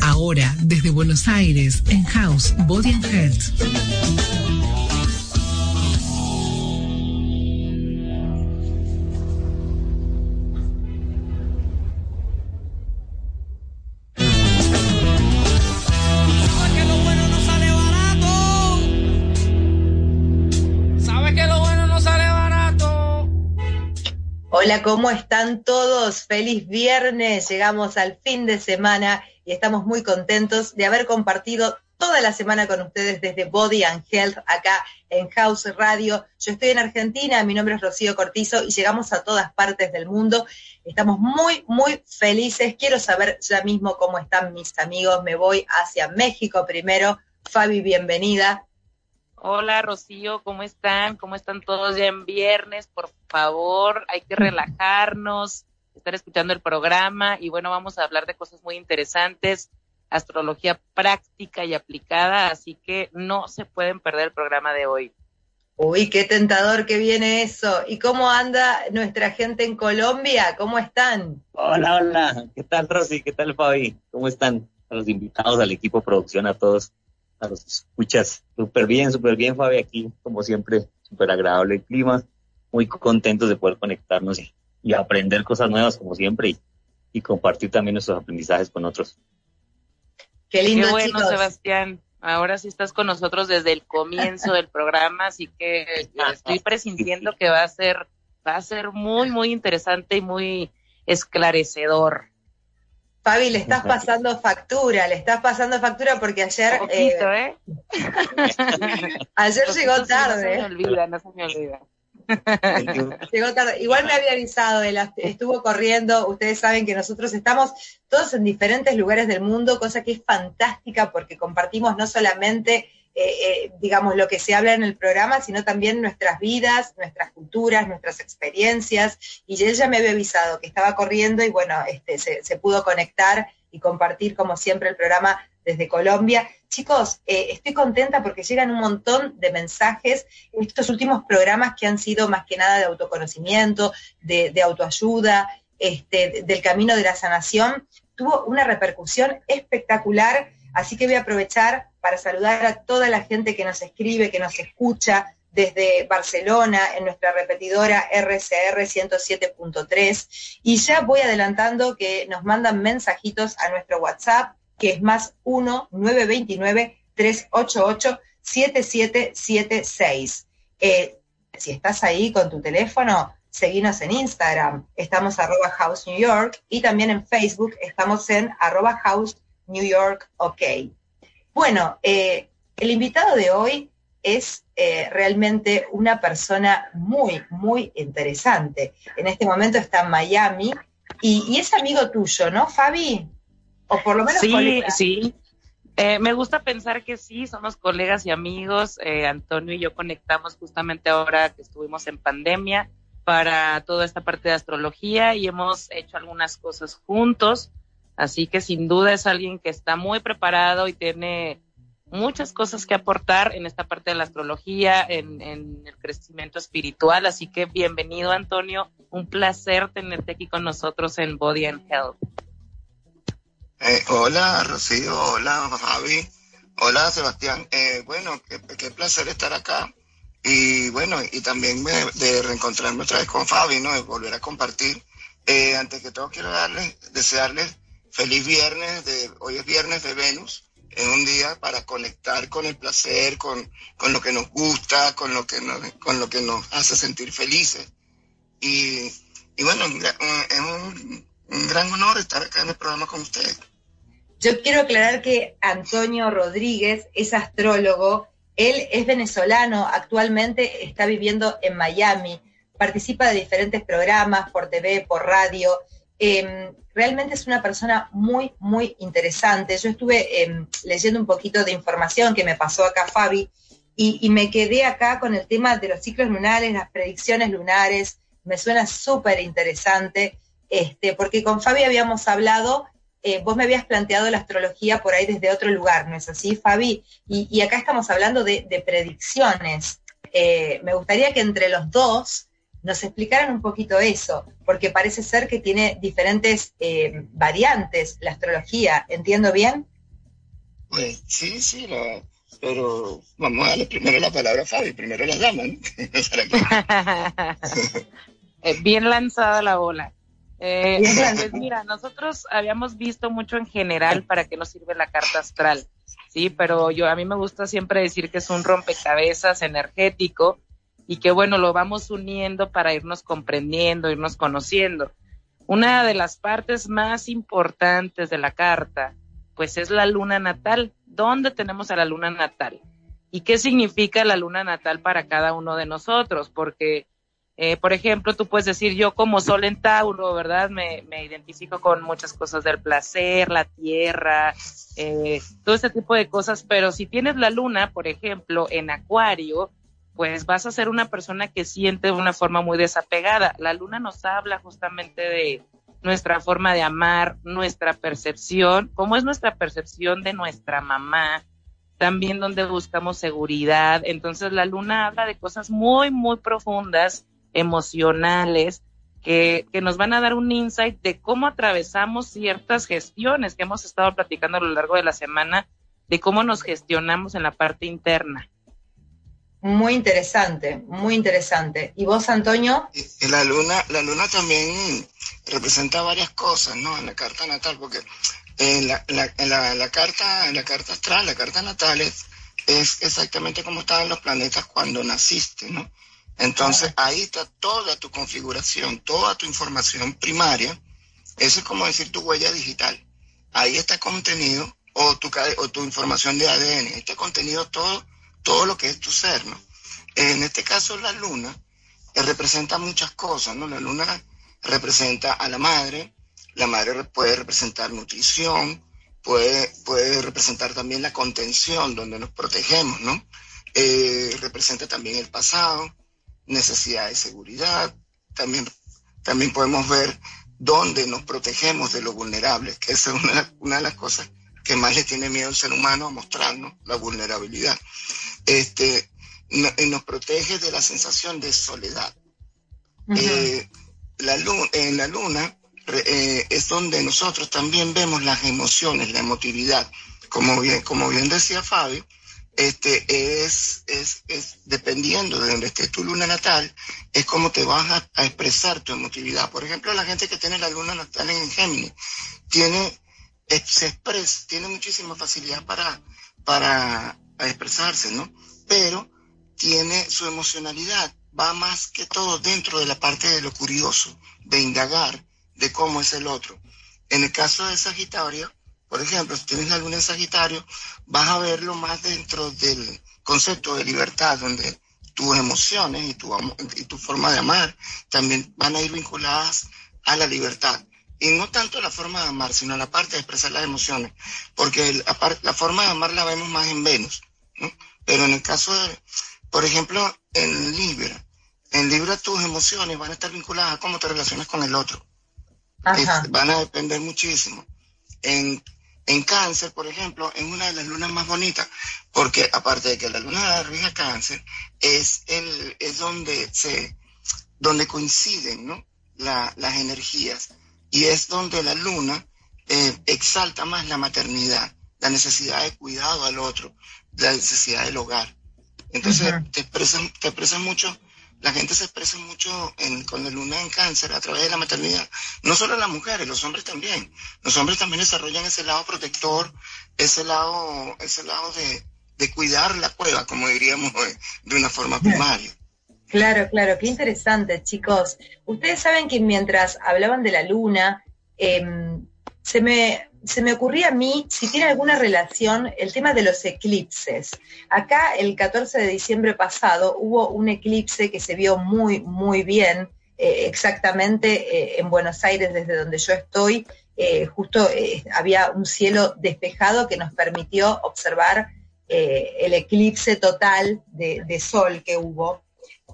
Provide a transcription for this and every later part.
Ahora, desde Buenos Aires, en House Body and Health. Hola, ¿cómo están todos? Feliz viernes, llegamos al fin de semana y estamos muy contentos de haber compartido toda la semana con ustedes desde Body and Health acá en House Radio. Yo estoy en Argentina, mi nombre es Rocío Cortizo y llegamos a todas partes del mundo. Estamos muy, muy felices. Quiero saber ya mismo cómo están mis amigos. Me voy hacia México primero. Fabi, bienvenida. Hola Rocío, ¿cómo están? ¿Cómo están todos ya en viernes? Por favor, hay que relajarnos, estar escuchando el programa y bueno, vamos a hablar de cosas muy interesantes, astrología práctica y aplicada, así que no se pueden perder el programa de hoy. Uy, qué tentador que viene eso. ¿Y cómo anda nuestra gente en Colombia? ¿Cómo están? Hola, hola. ¿Qué tal, Rosy? ¿Qué tal, Fabi? ¿Cómo están? A los invitados, al equipo producción, a todos a los escuchas. Súper bien, súper bien, Fabi, aquí, como siempre, súper agradable el clima, muy contentos de poder conectarnos y, aprender cosas nuevas, como siempre, y, compartir también nuestros aprendizajes con otros. Qué lindo, Qué bueno, Sebastián. Ahora sí estás con nosotros desde el comienzo del programa, así que estoy presintiendo que va a ser, va a ser muy, muy interesante y muy esclarecedor. Fabi, le estás pasando factura, le estás pasando factura porque ayer... eh, ¿eh? ayer llegó tarde. No se me olvida, no se me olvida. Llegó tarde. Igual me había avisado, él estuvo corriendo. Ustedes saben que nosotros estamos todos en diferentes lugares del mundo, cosa que es fantástica porque compartimos no solamente eh, eh, digamos, lo que se habla en el programa, sino también nuestras vidas, nuestras culturas, nuestras experiencias. Y él ya me había avisado que estaba corriendo y bueno, este, se, pudo conectar y compartir como siempre el programa desde Colombia. Chicos, eh, estoy contenta porque llegan un montón de mensajes en estos últimos programas que han sido más que nada de autoconocimiento, de, de autoayuda, este, del camino de la sanación. Tuvo una repercusión espectacular Así que voy a aprovechar para saludar a toda la gente que nos escribe, que nos escucha desde Barcelona en nuestra repetidora RCR 107.3 y ya voy adelantando que nos mandan mensajitos a nuestro WhatsApp que es más 1 929 388 7776. si estás ahí con tu teléfono, seguinos en Instagram, estamos arroba House New York y también en Facebook estamos en arroba House New York, ok. Bueno, eh, el invitado de hoy es eh, realmente una persona muy, muy interesante. En este momento está en Miami y, es amigo tuyo, ¿no, Fabi? O por lo menos. Sí, sí. Eh, me gusta pensar que sí, somos colegas y amigos. Antonio y yo conectamos justamente ahora que estuvimos en pandemia para toda esta parte de astrología y hemos hecho algunas cosas juntos. Así que sin duda es alguien que está muy preparado y tiene muchas cosas que aportar en esta parte de la astrología, en, el crecimiento espiritual. Así que bienvenido, Antonio. Un placer tenerte aquí con nosotros en Body and Health. Eh, hola, Rocío. Hola, Javi. Hola, Sebastián. Eh, bueno, qué, placer estar acá. Y bueno, y también de reencontrarme otra vez con Fabi, ¿no? De volver a compartir. Eh, antes que todo, quiero darles, desearles feliz viernes, de, hoy es viernes de Venus, en un día para conectar con el placer, con, con lo que nos gusta, con lo que nos, con lo que nos hace sentir felices. Y, y bueno, es un, un gran honor estar acá en el programa con ustedes. Yo quiero aclarar que Antonio Rodríguez es astrólogo, él es venezolano, actualmente está viviendo en Miami, participa de diferentes programas por TV, por radio. Em, realmente es una persona muy, muy interesante. Yo estuve em, leyendo un poquito de información que me pasó acá Fabi y, me quedé acá con el tema de los ciclos lunares, las predicciones lunares. Me suena súper interesante, este, porque con Fabi habíamos hablado eh, vos me habías planteado la astrología por ahí desde otro lugar, ¿no es así, Fabi? Y, acá estamos hablando de, predicciones. Eh, me gustaría que entre los dos nos explicaran un poquito eso, porque parece ser que tiene diferentes eh, variantes la astrología, ¿entiendo bien? Pues sí, sí, pero vamos a darle primero la palabra a Fabi, primero las damas. bien lanzada la bola. Eh, pues mira, nosotros habíamos visto mucho en general para qué nos sirve la carta astral, sí, pero yo a mí me gusta siempre decir que es un rompecabezas energético y que bueno, lo vamos uniendo para irnos comprendiendo, irnos conociendo. Una de las partes más importantes de la carta, pues es la luna natal. ¿Dónde tenemos a la luna natal? ¿Y qué significa la luna natal para cada uno de nosotros? Porque eh, por ejemplo, tú puedes decir, yo como sol en Tauro, ¿verdad? Me, identifico con muchas cosas del placer, la tierra, eh, todo ese tipo de cosas, pero si tienes la luna, por ejemplo, en Acuario, pues vas a ser una persona que siente de una forma muy desapegada. La luna nos habla justamente de nuestra forma de amar, nuestra percepción, cómo es nuestra percepción de nuestra mamá, también donde buscamos seguridad. Entonces la luna habla de cosas muy, muy profundas emocionales que, que, nos van a dar un insight de cómo atravesamos ciertas gestiones que hemos estado platicando a lo largo de la semana, de cómo nos gestionamos en la parte interna. Muy interesante, muy interesante. ¿Y vos, Antonio? La luna, la luna también representa varias cosas, ¿no? En la carta natal, porque en la, la, la, carta, en la carta astral, la carta natal es, es exactamente como estaban los planetas cuando naciste, ¿no? Entonces ahí está toda tu configuración, toda tu información primaria. Eso es como decir tu huella digital. Ahí está contenido o tu, o tu información de ADN. Está contenido todo, todo lo que es tu ser, ¿no? En este caso la luna eh, representa muchas cosas, ¿no? La luna representa a la madre, la madre puede representar nutrición, puede, puede representar también la contención, donde nos protegemos, ¿no? Eh, representa también el pasado, necesidad de seguridad, también, también podemos ver dónde nos protegemos de lo vulnerable, que esa es una, de las cosas que más le tiene miedo al ser humano a mostrarnos, la vulnerabilidad. Este, nos protege de la sensación de soledad. Eh, la en la luna eh, es donde nosotros también vemos las emociones, la emotividad. Como bien, como bien decía Fabio, este, es, es, es, dependiendo de donde esté tu luna natal, es como te vas a, expresar tu emotividad. Por ejemplo, la gente que tiene la luna natal en Géminis, tiene, se expresa, tiene muchísima facilidad para, para expresarse, ¿no? Pero tiene su emocionalidad, va más que todo dentro de la parte de lo curioso, de indagar de cómo es el otro. En el caso de Sagitario, por ejemplo, si tienes la en Sagitario, vas a verlo más dentro del concepto de libertad, donde tus emociones y tu, y tu forma de amar también van a ir vinculadas a la libertad. Y no tanto la forma de amar, sino la parte de expresar las emociones, porque la forma de amar la vemos más en Venus. ¿No? Pero en el caso de, por ejemplo, en Libra, en Libra tus emociones van a estar vinculadas a cómo te relacionas con el otro. van a depender muchísimo. En en cáncer, por ejemplo, es una de las lunas más bonitas, porque aparte de que la luna rige cáncer, es, el, es donde, se, donde coinciden ¿no? las energías y es donde la luna eh, exalta más la maternidad, la necesidad de cuidado al otro, la necesidad del hogar. Entonces te, expresan, te expresan mucho la gente se expresa mucho con la luna en cáncer a través de la maternidad. No solo las mujeres, los hombres también. Los hombres también desarrollan ese lado protector, ese lado, ese lado de, cuidar la cueva, como diríamos eh, de una forma primaria. Claro, claro, qué interesante, chicos. Ustedes saben que mientras hablaban de la luna, em, se me, se me ocurría a mí si tiene alguna relación el tema de los eclipses. Acá el 14 de diciembre pasado hubo un eclipse que se vio muy, muy bien, eh, exactamente eh, en Buenos Aires, desde donde yo estoy. Eh, justo había un cielo despejado que nos permitió observar el eclipse total de, sol que hubo.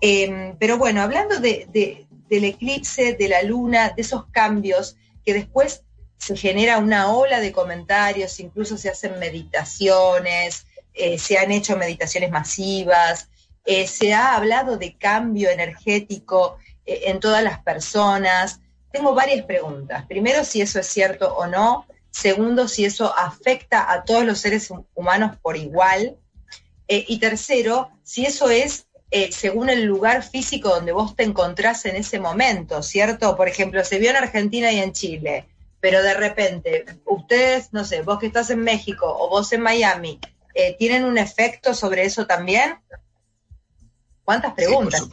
Em, pero bueno, hablando del eclipse, de la luna, de esos cambios que después se genera una ola de comentarios, incluso se hacen meditaciones, eh, se han hecho meditaciones masivas, eh, se ha hablado de cambio energético eh, en todas las personas. Tengo varias preguntas. Primero, si eso es cierto o no. Segundo, si eso afecta a todos los seres humanos por igual. y tercero, si eso es según el lugar físico donde vos te encontrás en ese momento, ¿cierto? Por ejemplo, se vio en Argentina y en Chile pero de repente, ustedes, no sé, vos que estás en México o vos en Miami, eh, ¿tienen un efecto sobre eso también? ¿Cuántas preguntas?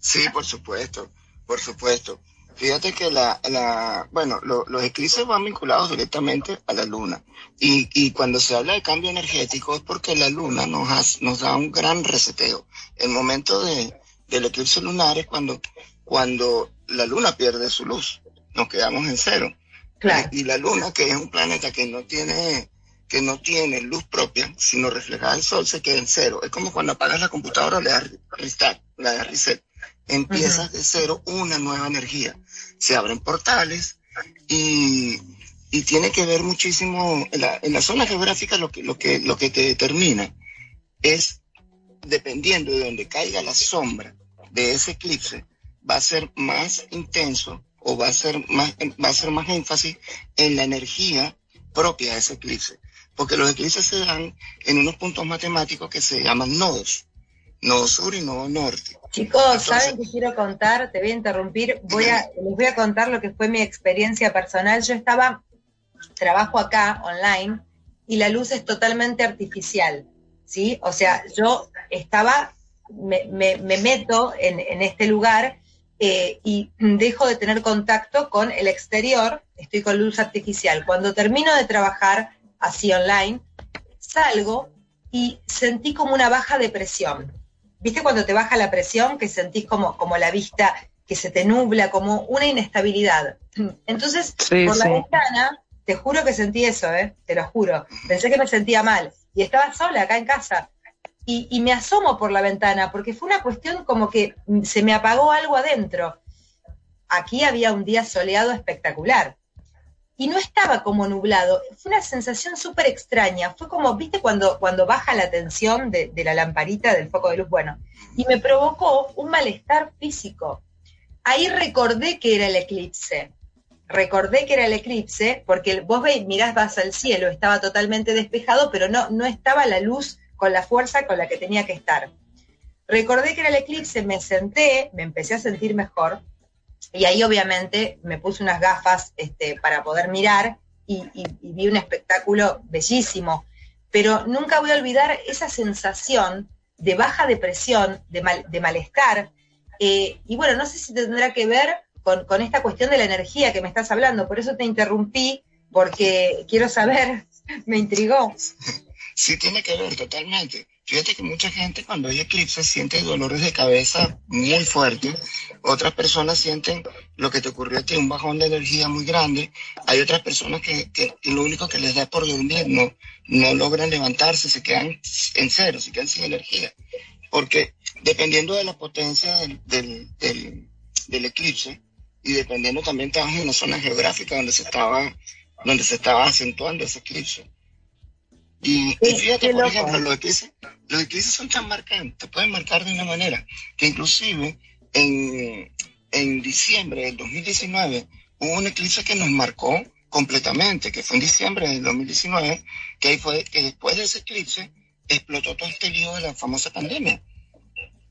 Sí, por, supuesto, por supuesto. Fíjate que la, la bueno, los eclipses van vinculados directamente a la luna. Y, y, cuando se habla de cambio energético es porque la luna nos, nos da un gran reseteo. El momento de, del eclipse lunar es cuando, cuando la luna pierde su luz. Nos quedamos en cero. Y la luna, que es un planeta que no tiene que no tiene luz propia, sino reflejada el sol, se queda en cero. Es como cuando apagas la computadora, le das restart, le das reset. Empiezas de cero una nueva energía. Se abren portales y, y tiene que ver muchísimo, en la, en la zona geográfica lo que, lo, que, lo que te determina es, dependiendo de donde caiga la sombra de ese eclipse, va a ser más intenso o va a ser más, va a ser más énfasis en la energía propia de ese eclipse. Porque los eclipses se dan en unos puntos matemáticos que se llaman nodos, nodo sur y nodo norte. Chicos, ¿saben qué quiero contar? Te voy a interrumpir. Voy a, les voy a contar lo que fue mi experiencia personal. Yo estaba, trabajo acá online y la luz es totalmente artificial, ¿sí? O sea, yo estaba, me, me, me meto en, en este lugar eh, y dejo de tener contacto con el exterior, estoy con luz artificial. Cuando termino de trabajar así online, salgo y sentí como una baja de presión. ¿Viste cuando te baja la presión, que sentís como, como la vista que se te nubla, como una inestabilidad? Entonces, por la ventana, te juro que sentí eso, ¿eh? te lo juro. Pensé que me sentía mal. Y estaba sola acá en casa y, me asomo por la ventana, porque fue una cuestión como que se me apagó algo adentro. Aquí había un día soleado espectacular. Y no estaba como nublado, fue una sensación súper extraña. Fue como, viste, cuando, cuando baja la tensión de, de la lamparita del foco de luz. Bueno, y me provocó un malestar físico. Ahí recordé que era el eclipse recordé que era el eclipse, porque vos veis, mirás, vas al cielo, estaba totalmente despejado, pero no, no estaba la luz con la fuerza con la que tenía que estar. Recordé que era el eclipse, me senté, me empecé a sentir mejor y ahí obviamente me puse unas gafas este, para poder mirar y, vi un espectáculo bellísimo. Pero nunca voy a olvidar esa sensación de baja depresión, de, de malestar. Eh, y bueno, no sé si tendrá que ver con, con, esta cuestión de la energía que me estás hablando, por eso te interrumpí, porque quiero saber, me intrigó. Sí tiene que ver totalmente. Fíjate que mucha gente cuando hay eclipses siente dolores de cabeza muy fuertes. Otras personas sienten lo que te ocurrió a ti, un bajón de energía muy grande. Hay otras personas que, lo único que les da por dormir, no, no logran levantarse, se quedan en cero, se quedan sin energía. Porque dependiendo de la potencia del, del, eclipse y dependiendo también estabas en una zona geográfica donde se estaba, donde se estaba acentuando ese eclipse y, fíjate, por ejemplo, los eclipses, los eclipses son tan marcantes, pueden marcar de una manera que inclusive en, en diciembre del 2019 hubo un eclipse que nos marcó completamente, que fue en diciembre del 2019, que ahí fue que después de ese eclipse explotó todo este lío de la famosa pandemia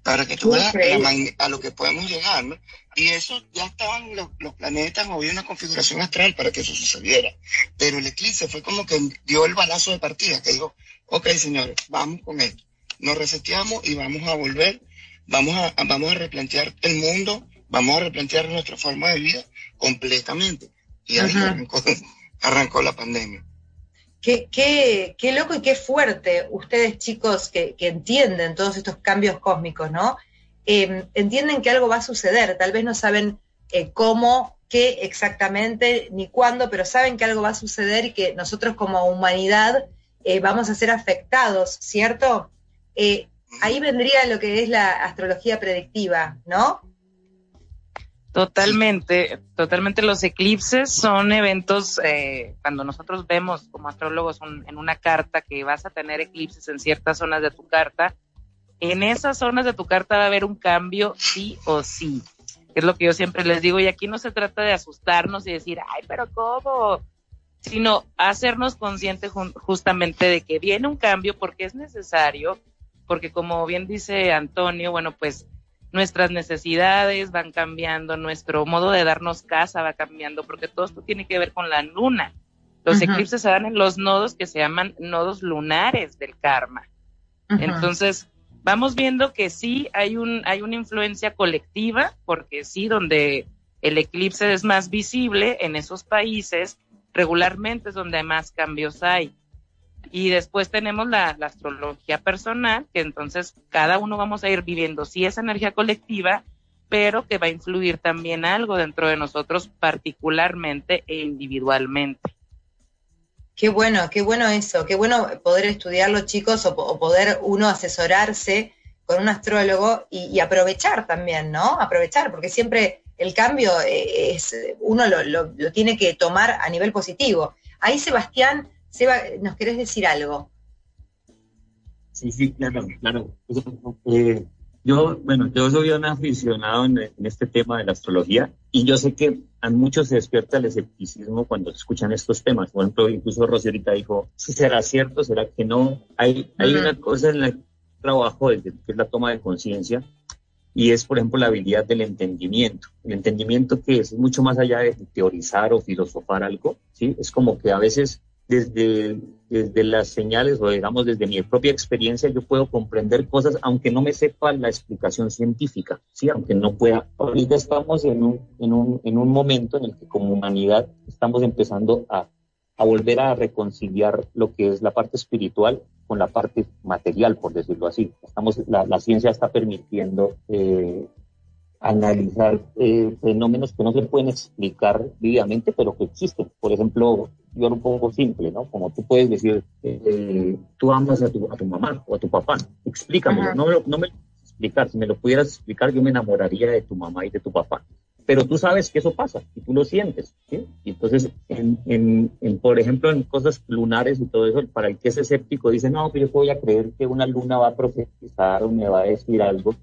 para que tú veas a lo que podemos llegar, ¿no? Y eso ya estaban los, planetas, había una configuración astral para que eso sucediera. Pero el eclipse fue como que dio el balazo de partida, que dijo, ok, señores, vamos con esto. Nos reseteamos y vamos a volver, vamos a, vamos a replantear el mundo, vamos a replantear nuestra forma de vida completamente. Y ahí arrancó la pandemia. Qué, qué, qué loco y qué fuerte ustedes chicos que, que entienden todos estos cambios cósmicos, ¿no? Em, entienden que algo va a suceder, tal vez no saben eh, cómo, qué exactamente, ni cuándo, pero saben que algo va a suceder y que nosotros como humanidad eh, vamos a ser afectados, ¿cierto? Eh, ahí vendría lo que es la astrología predictiva, ¿no? Totalmente, totalmente. Los eclipses son eventos, eh, cuando nosotros vemos como astrólogos en una carta que vas a tener eclipses en ciertas zonas de tu carta, en esas zonas de tu carta va a haber un cambio sí o sí. Es lo que yo siempre les digo, y aquí no se trata de asustarnos y decir, ay, pero ¿cómo? Sino hacernos conscientes justamente de que viene un cambio porque es necesario, porque como bien dice Antonio, bueno, pues nuestras necesidades van cambiando, nuestro modo de darnos casa va cambiando, porque todo esto tiene que ver con la luna. Los eclipses se dan en los nodos que se llaman nodos lunares del karma. Entonces, vamos viendo que sí hay un hay una influencia colectiva, porque sí donde el eclipse es más visible en esos países, regularmente es donde más cambios hay. Y después tenemos la, astrología personal, que entonces cada uno vamos a ir viviendo, sí, esa energía colectiva, pero que va a influir también algo dentro de nosotros particularmente e individualmente. Qué bueno, qué bueno eso, qué bueno poder estudiarlo chicos o, poder uno asesorarse con un astrólogo y, aprovechar también, ¿no? Aprovechar, porque siempre el cambio eh, es, uno lo, lo tiene que tomar a nivel positivo. Ahí, Sebastián, Seba, ¿nos querés decir algo? Sí, sí, claro, claro. Eh, yo, bueno, yo soy un aficionado en, este tema de la astrología y yo sé que a muchos se despierta el escepticismo cuando escuchan estos temas. Por ejemplo, incluso Rosierita dijo, será cierto, será que no. Hay, hay una cosa en la que trabajo desde que es la toma de conciencia y es, por ejemplo, la habilidad del entendimiento. El entendimiento que es mucho más allá de teorizar o filosofar algo, ¿sí? Es como que a veces desde, desde las señales o digamos desde mi propia experiencia yo puedo comprender cosas aunque no me sepa la explicación científica, ¿sí? aunque no pueda. Ahorita estamos en un, en un, en un momento en el que como humanidad estamos empezando a, a volver a reconciliar lo que es la parte espiritual con la parte material, por decirlo así. Estamos, la, la ciencia está permitiendo eh, analizar eh, fenómenos que no se pueden explicar vividamente, pero que existen. Por ejemplo, yo lo pongo simple, ¿no? Como tú puedes decir, eh, tú amas a tu, a tu mamá o a tu papá, explícamelo. No, no me lo explicar, si me lo pudieras explicar, yo me enamoraría de tu mamá y de tu papá. Pero tú sabes que eso pasa y tú lo sientes, ¿sí? Y entonces, en, en, en, por ejemplo, en cosas lunares y todo eso, para el que es escéptico dice, no, pero yo voy a creer que una luna va a profetizar o me va a decir algo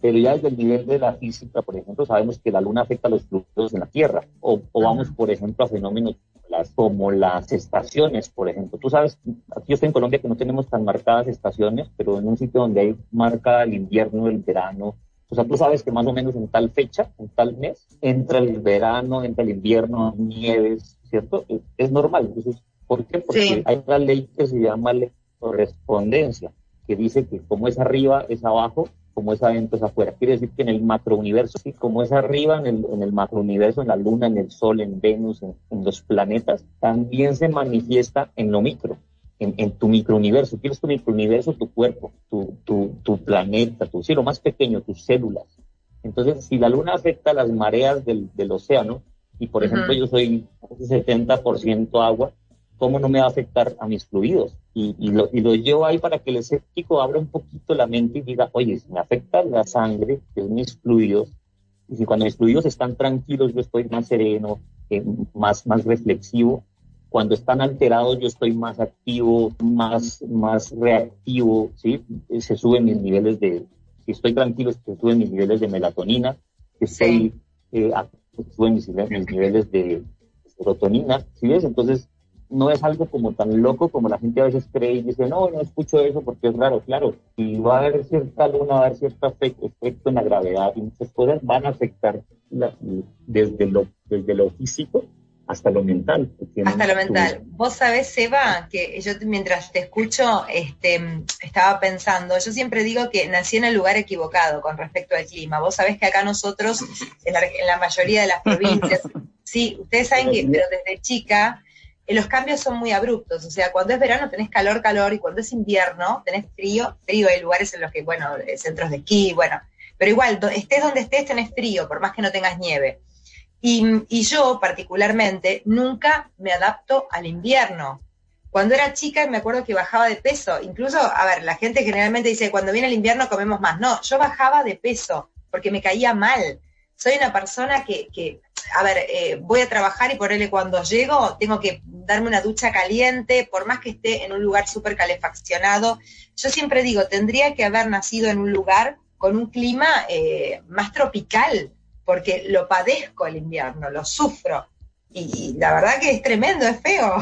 pero ya desde el nivel de la física, por ejemplo, sabemos que la luna afecta los fluidos en la Tierra, o, vamos, por ejemplo, a fenómenos como las estaciones, por ejemplo. Tú sabes, aquí yo estoy en Colombia que no tenemos tan marcadas estaciones, pero en un sitio donde hay marca el invierno, el verano, o sea, tú sabes que más o menos en tal fecha, en tal mes, entra el verano, entra el invierno, nieves, ¿cierto? Es, normal. Entonces, ¿por qué? Porque hay una ley que se llama ley de correspondencia, que dice que como es arriba, es abajo, como es adentro es afuera. Quiere decir que en el macrouniverso, ¿sí? como es arriba, en el, en el macrouniverso, en la Luna, en el Sol, en Venus, en, los planetas, también se manifiesta en lo micro, en, en tu microuniverso. ¿Quieres tu microuniverso? Tu cuerpo, tu, tu, tu planeta, tu cielo más pequeño, tus células. Entonces, si la Luna afecta las mareas del, del océano, y por ejemplo yo soy 70% agua, ¿cómo no me va a afectar a mis fluidos? Y, lo, y lo llevo ahí para que el escéptico abra un poquito la mente y diga, oye, si me afecta la sangre, que es mis fluidos, y si cuando mis fluidos están tranquilos yo estoy más sereno, eh, más, más reflexivo, cuando están alterados yo estoy más activo, más, más reactivo, ¿sí? Se suben mis niveles de, si estoy tranquilo, se suben mis niveles de melatonina, estoy, eh, se suben mis, mis niveles de serotonina, ¿sí ves? Entonces, no es algo como tan loco como la gente a veces cree y dice, no, no escucho eso porque es raro. Claro, si va a haber cierta luna, va a haber cierto efecto, en la gravedad y muchas cosas van a afectar desde, lo, desde lo físico hasta lo mental. Hasta lo mental. Vos sabés, Seba, que yo mientras te escucho este, estaba pensando, yo siempre digo que nací en el lugar equivocado con respecto al clima. Vos sabés que acá nosotros, en la, en la mayoría de las provincias, sí, ustedes saben que, pero desde chica los cambios son muy abruptos. O sea, cuando es verano tenés calor, calor, y cuando es invierno tenés frío, frío. Hay lugares en los que, bueno, eh, centros de esquí, bueno, pero igual, estés donde estés, tenés frío, por más que no tengas nieve. Y, y yo, particularmente, nunca me adapto al invierno. Cuando era chica me acuerdo que bajaba de peso. Incluso, a ver, la gente generalmente dice, cuando viene el invierno comemos más. No, yo bajaba de peso porque me caía mal. Soy una persona que, que a ver, eh, voy a trabajar y por él cuando llego tengo que darme una ducha caliente, por más que esté en un lugar súper calefaccionado. Yo siempre digo, tendría que haber nacido en un lugar con un clima eh, más tropical, porque lo padezco el invierno, lo sufro. Y, la verdad que es tremendo, es feo.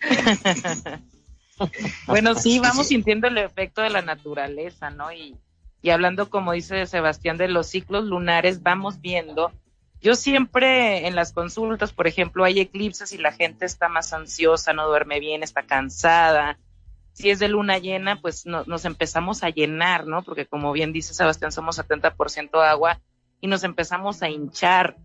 bueno, sí, vamos sintiendo el efecto de la naturaleza, ¿no? Y, y hablando, como dice Sebastián, de los ciclos lunares, vamos viendo yo siempre en las consultas, por ejemplo, hay eclipses y la gente está más ansiosa, no duerme bien, está cansada. Si es de luna llena, pues nos empezamos a llenar, ¿no? Porque como bien dice Sebastián, somos 70% agua y nos empezamos a hinchar.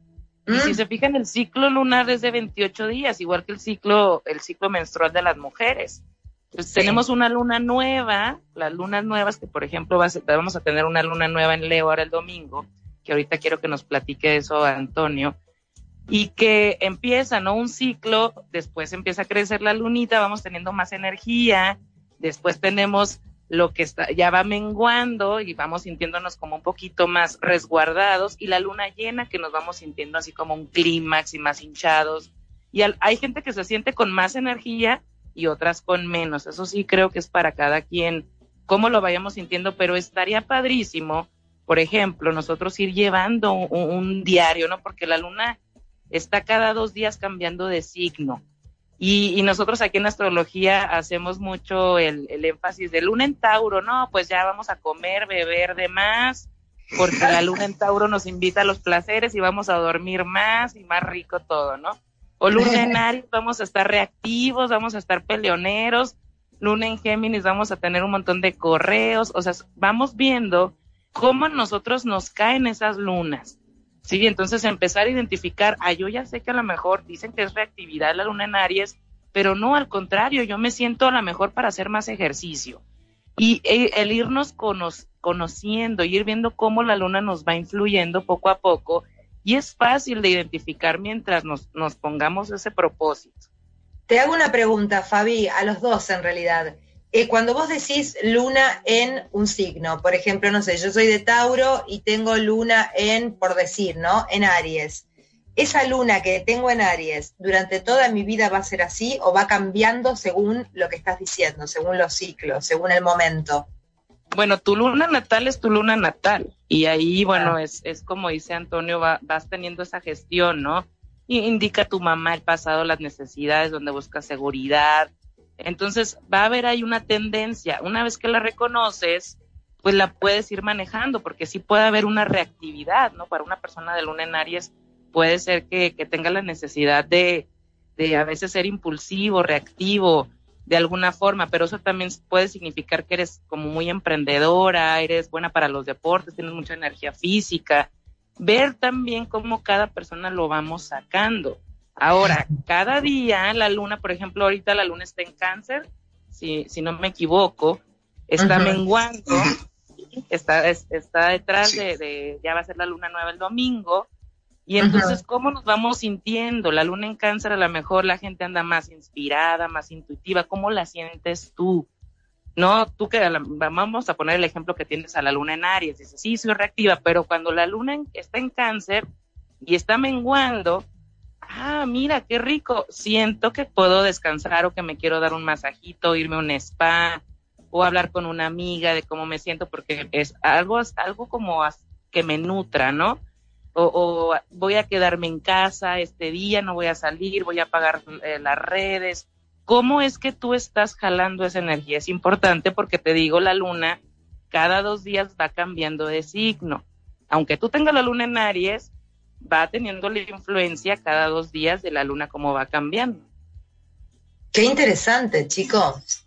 Y si mm. se fijan, el ciclo lunar es de 28 días, igual que el ciclo, el ciclo menstrual de las mujeres. Entonces, tenemos una luna nueva, las lunas nuevas, que por ejemplo vamos a tener una luna nueva en Leo ahora el domingo, que ahorita quiero que nos platique eso Antonio, y que empieza, ¿no? Un ciclo, después empieza a crecer la lunita, vamos teniendo más energía, después tenemos lo que está, ya va menguando y vamos sintiéndonos como un poquito más resguardados y la luna llena que nos vamos sintiendo así como un clímax y más hinchados. Y hay gente que se siente con más energía y otras con menos. Eso sí creo que es para cada quien cómo lo vayamos sintiendo, pero estaría padrísimo por ejemplo, nosotros ir llevando un, diario, ¿no? Porque la luna está cada dos días cambiando de signo. Y, nosotros aquí en astrología hacemos mucho el, énfasis de luna en Tauro, no, pues ya vamos a comer, beber de más, porque la luna en Tauro nos invita a los placeres y vamos a dormir más y más rico todo, ¿no? O luna en Aries vamos a estar reactivos, vamos a estar peleoneros, luna en Géminis vamos a tener un montón de correos, o sea, vamos viendo cómo a nosotros nos caen esas lunas. Sí, entonces empezar a identificar, ah, yo ya sé que a lo mejor dicen que es reactividad la luna en Aries, pero no, al contrario, yo me siento a lo mejor para hacer más ejercicio. Y e, el irnos conociendo, ir viendo cómo la luna nos va influyendo poco a poco, y es fácil de identificar mientras nos, nos pongamos ese propósito. Te hago una pregunta, Fabi, a los dos en realidad. Eh, cuando vos decís luna en un signo, por ejemplo, no sé, yo soy de Tauro y tengo luna en, por decir, ¿no? En Aries. ¿Esa luna que tengo en Aries durante toda mi vida va a ser así o va cambiando según lo que estás diciendo, según los ciclos, según el momento? Bueno, tu luna natal es tu luna natal y ahí, bueno, es, es como dice Antonio, vas teniendo esa gestión, ¿no? Y indica tu mamá el pasado, las necesidades, donde busca seguridad, entonces va a haber ahí una tendencia. Una vez que la reconoces, pues la puedes ir manejando, porque sí puede haber una reactividad, ¿no? Para una persona de luna en Aries puede ser que, tenga la necesidad de, de a veces ser impulsivo, reactivo, de alguna forma, pero eso también puede significar que eres como muy emprendedora, eres buena para los deportes, tienes mucha energía física. Ver también cómo cada persona lo vamos sacando. Ahora, cada día la luna, por ejemplo, ahorita la luna está en cáncer, si, si no me equivoco, está menguando, está, está detrás de, ya va a ser la luna nueva el domingo, y entonces, ¿cómo nos vamos sintiendo? La luna en cáncer, a lo mejor la gente anda más inspirada, más intuitiva, ¿cómo la sientes tú? No, tú que vamos a poner el ejemplo que tienes a la luna en Aries, dices, sí, soy reactiva, pero cuando la luna está en cáncer y está menguando, ah, mira, qué rico, siento que puedo descansar o que me quiero dar un masajito, irme a un spa o hablar con una amiga de cómo me siento porque es algo, algo como que me nutra, ¿no? O, voy a quedarme en casa este día, no voy a salir, voy a apagar eh, las redes. ¿Cómo es que tú estás jalando esa energía? Es importante porque te digo, la luna cada dos días va cambiando de signo. Aunque tú tengas la luna en Aries, va teniendo la influencia cada dos días de la luna como va cambiando. Qué interesante, chicos.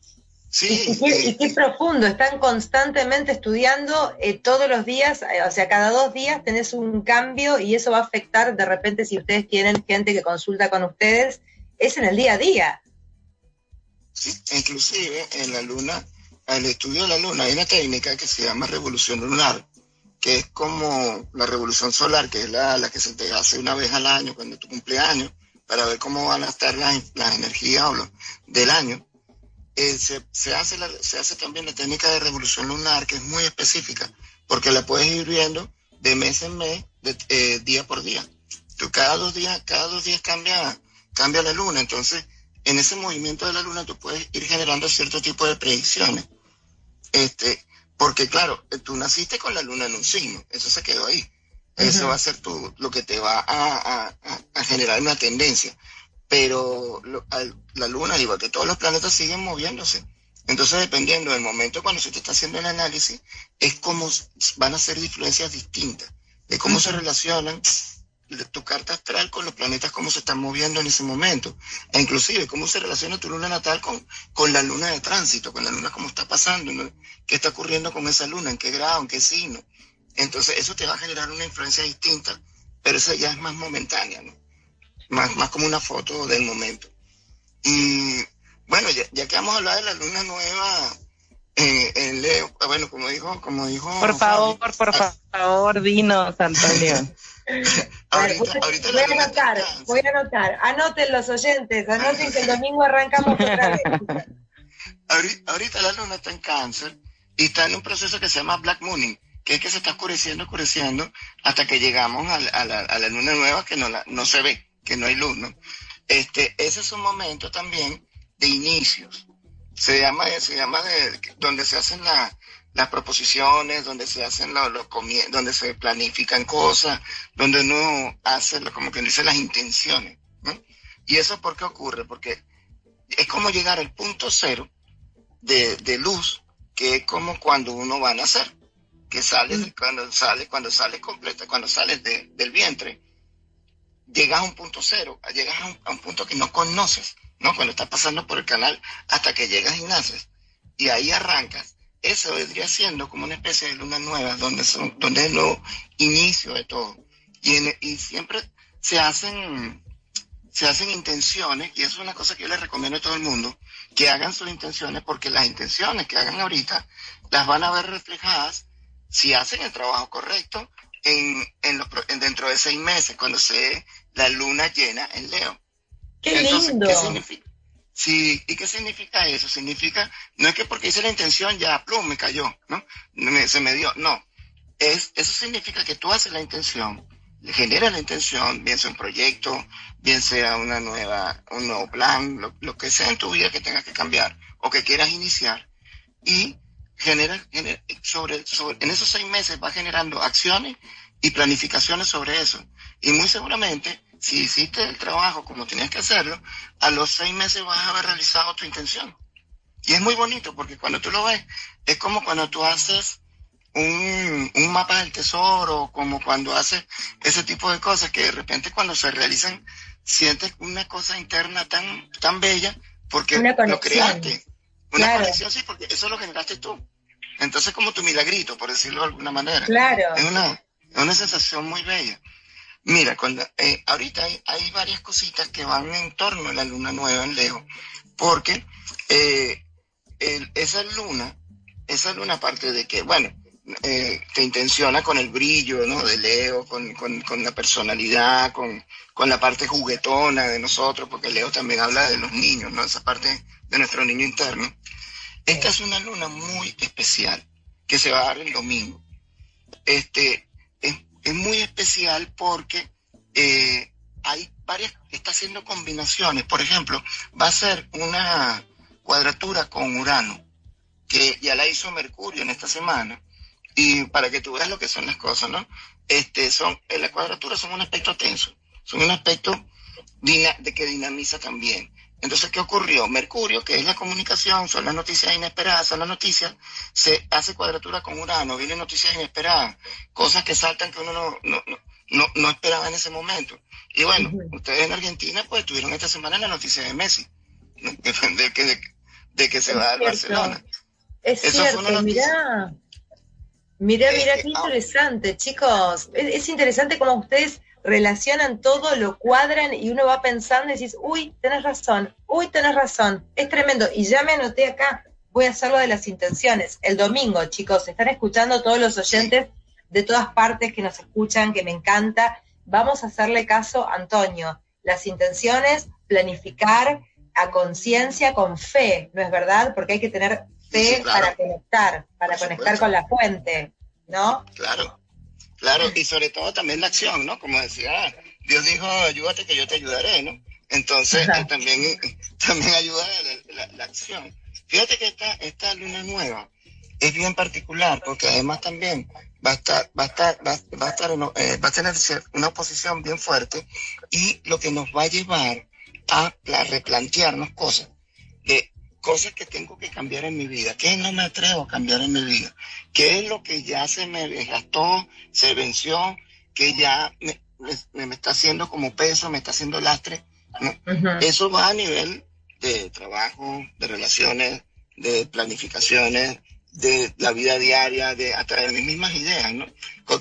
Sí, y, qué, profundo, están constantemente estudiando eh, todos los días, eh, o sea, cada dos días tenés un cambio y eso va a afectar de repente si ustedes tienen gente que consulta con ustedes, es en el día a día. Sí, inclusive en la luna, el estudio de la luna, hay una técnica que se llama revolución lunar, que es como la revolución solar, que es la, la que se te hace una vez al año cuando tu cumpleaños, para ver cómo van a estar las, las energías del año. Eh, se, se, hace se hace también la técnica de revolución lunar, que es muy específica, porque la puedes ir viendo de mes en mes, de, eh, día por día. Tú cada dos días, cada dos días cambia, cambia la luna, entonces en ese movimiento de la luna tú puedes ir generando cierto tipo de predicciones. Este, porque claro, tú naciste con la luna en un signo, eso se quedó ahí. Eso va a ser tu, lo que te va a, a, generar una tendencia. Pero la luna, igual que todos los planetas, siguen moviéndose. Entonces, dependiendo del momento cuando se te está haciendo el análisis, es como van a ser influencias distintas, de cómo se relacionan tu carta astral con los planetas, cómo se están moviendo en ese momento, e inclusive cómo se relaciona tu luna natal con, con la luna de tránsito, con la luna cómo está pasando, qué está ocurriendo con esa luna, en qué grado, en qué signo. Entonces eso te va a generar una influencia distinta, pero esa ya es más momentánea, ¿no? Más, más como una foto del momento. Y bueno, ya, que vamos a hablar de la luna nueva eh, en Leo, bueno, como dijo, como dijo. Por favor, por ah. favor, dinos, Antonio. ahorita, ahorita voy a anotar, voy a anotar. Anoten los oyentes, anoten que el domingo arrancamos otra vez. ahorita, la luna está en cáncer y está en un proceso que se llama Black Mooning, que es que se está oscureciendo, oscureciendo, hasta que llegamos a, la, a la, luna nueva que no, la, no se ve, que no hay luz, ¿no? Este, ese es un momento también de inicios. Se llama, se llama de, donde se hacen la, las proposiciones, donde se hacen los, donde se planifican cosas, donde uno hace, como que dice, las intenciones. ¿Y eso por qué ocurre? Porque es como llegar al punto cero de, de luz, que es como cuando uno va a nacer, que sale, mm. cuando sale, cuando sale completa, cuando sales del vientre, llegas a un punto cero, llegas a un, a un punto que no conoces, ¿no? Cuando estás pasando por el canal hasta que llegas y naces. Y ahí arrancas eso vendría siendo como una especie de luna nueva, donde, son, donde es el nuevo inicio de todo. Y, y siempre se hacen, se hacen intenciones, y eso es una cosa que yo les recomiendo a todo el mundo, que hagan sus intenciones, porque las intenciones que hagan ahorita las van a ver reflejadas si hacen el trabajo correcto en, en, los, dentro de seis meses, cuando se la luna llena en Leo. ¡Qué lindo! ¿qué significa? Sí, ¿y qué significa eso? Significa, no es que porque hice la intención ya, plum, me cayó, ¿no? se me dio, no. Es, eso significa que tú haces la intención, le generas la intención, bien sea un proyecto, bien sea una nueva, un nuevo plan, lo, que sea en tu vida que tengas que cambiar o que quieras iniciar, y genera, sobre, sobre, en esos seis meses va generando acciones y planificaciones sobre eso. Y muy seguramente si hiciste el trabajo como tenías que hacerlo, a los seis meses vas a haber realizado tu intención. Y es muy bonito porque cuando tú lo ves, es como cuando tú haces un, un mapa del tesoro, como cuando haces ese tipo de cosas que de repente cuando se realizan sientes una cosa interna tan, tan bella porque lo creaste. Una conexión, sí, porque eso lo generaste tú. Entonces como tu milagrito, por decirlo de alguna manera. Claro. Es una, es una sensación muy bella. Mira, cuando, eh, ahorita hay, varias cositas que van en torno a la luna nueva en Leo, porque eh, esa luna, esa luna aparte de que, bueno, eh, te intenciona con el brillo, ¿no? De Leo, con, la personalidad, con, la parte juguetona de nosotros, porque Leo también habla de los niños, ¿no? Esa parte de nuestro niño interno. Esta es una luna muy especial que se va a dar el domingo. Este, es muy especial porque eh, hay varias, está haciendo combinaciones. Por ejemplo, va a ser una cuadratura con Urano, que ya la hizo Mercurio en esta semana. Y para que tú veas lo que son las cosas, ¿no? Este, son, en la cuadratura son un aspecto tenso, son un aspecto de que dinamiza también. Entonces, ¿qué ocurrió? Mercurio, que es la comunicación, son las noticias inesperadas, son las noticias, se hace cuadratura con Urano, vienen noticias inesperadas, cosas que saltan que uno no, no, no, no esperaba en ese momento. Y bueno, ustedes en Argentina pues tuvieron esta semana la noticia de Messi, de, que, de, que se va a Barcelona. Es cierto, mirá, mirá, mirá, qué interesante, chicos. Es, es interesante como ustedes relacionan todo, lo cuadran y uno va pensando y dices, uy, tenés razón, uy, tenés razón, es tremendo. Y ya me anoté acá, voy a hacerlo de las intenciones. El domingo, chicos, están escuchando todos los oyentes de todas partes que nos escuchan, que me encanta. Vamos a hacerle caso a Antonio. Las intenciones, planificar a conciencia con fe, ¿no es verdad? Porque hay que tener fe para conectar, para conectar con la fuente, ¿no? Claro, claro, y sobre todo también la acción, ¿no? Como decía, Dios dijo, ayúdate que yo te ayudaré, ¿no? Entonces eh, también, también ayuda la, acción. Fíjate que esta, esta luna nueva es bien particular porque además también va a estar, va a estar, va, a estar, eh, va a tener una oposición bien fuerte y lo que nos va a llevar a, replantearnos cosas cosas que tengo que cambiar en mi vida, que no me atrevo a cambiar en mi vida, qué es lo que ya se me gastó, se venció, que ya me, me, está haciendo como peso, me está haciendo lastre. Eso va a nivel de trabajo, de relaciones, de planificaciones, de la vida diaria, de atraer mis mismas ideas, ¿no?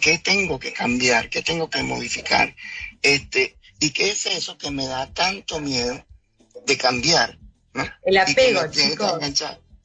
¿Qué tengo que cambiar? ¿Qué tengo que modificar? Este, ¿Y qué es eso que me da tanto miedo de cambiar? El apego, chicos.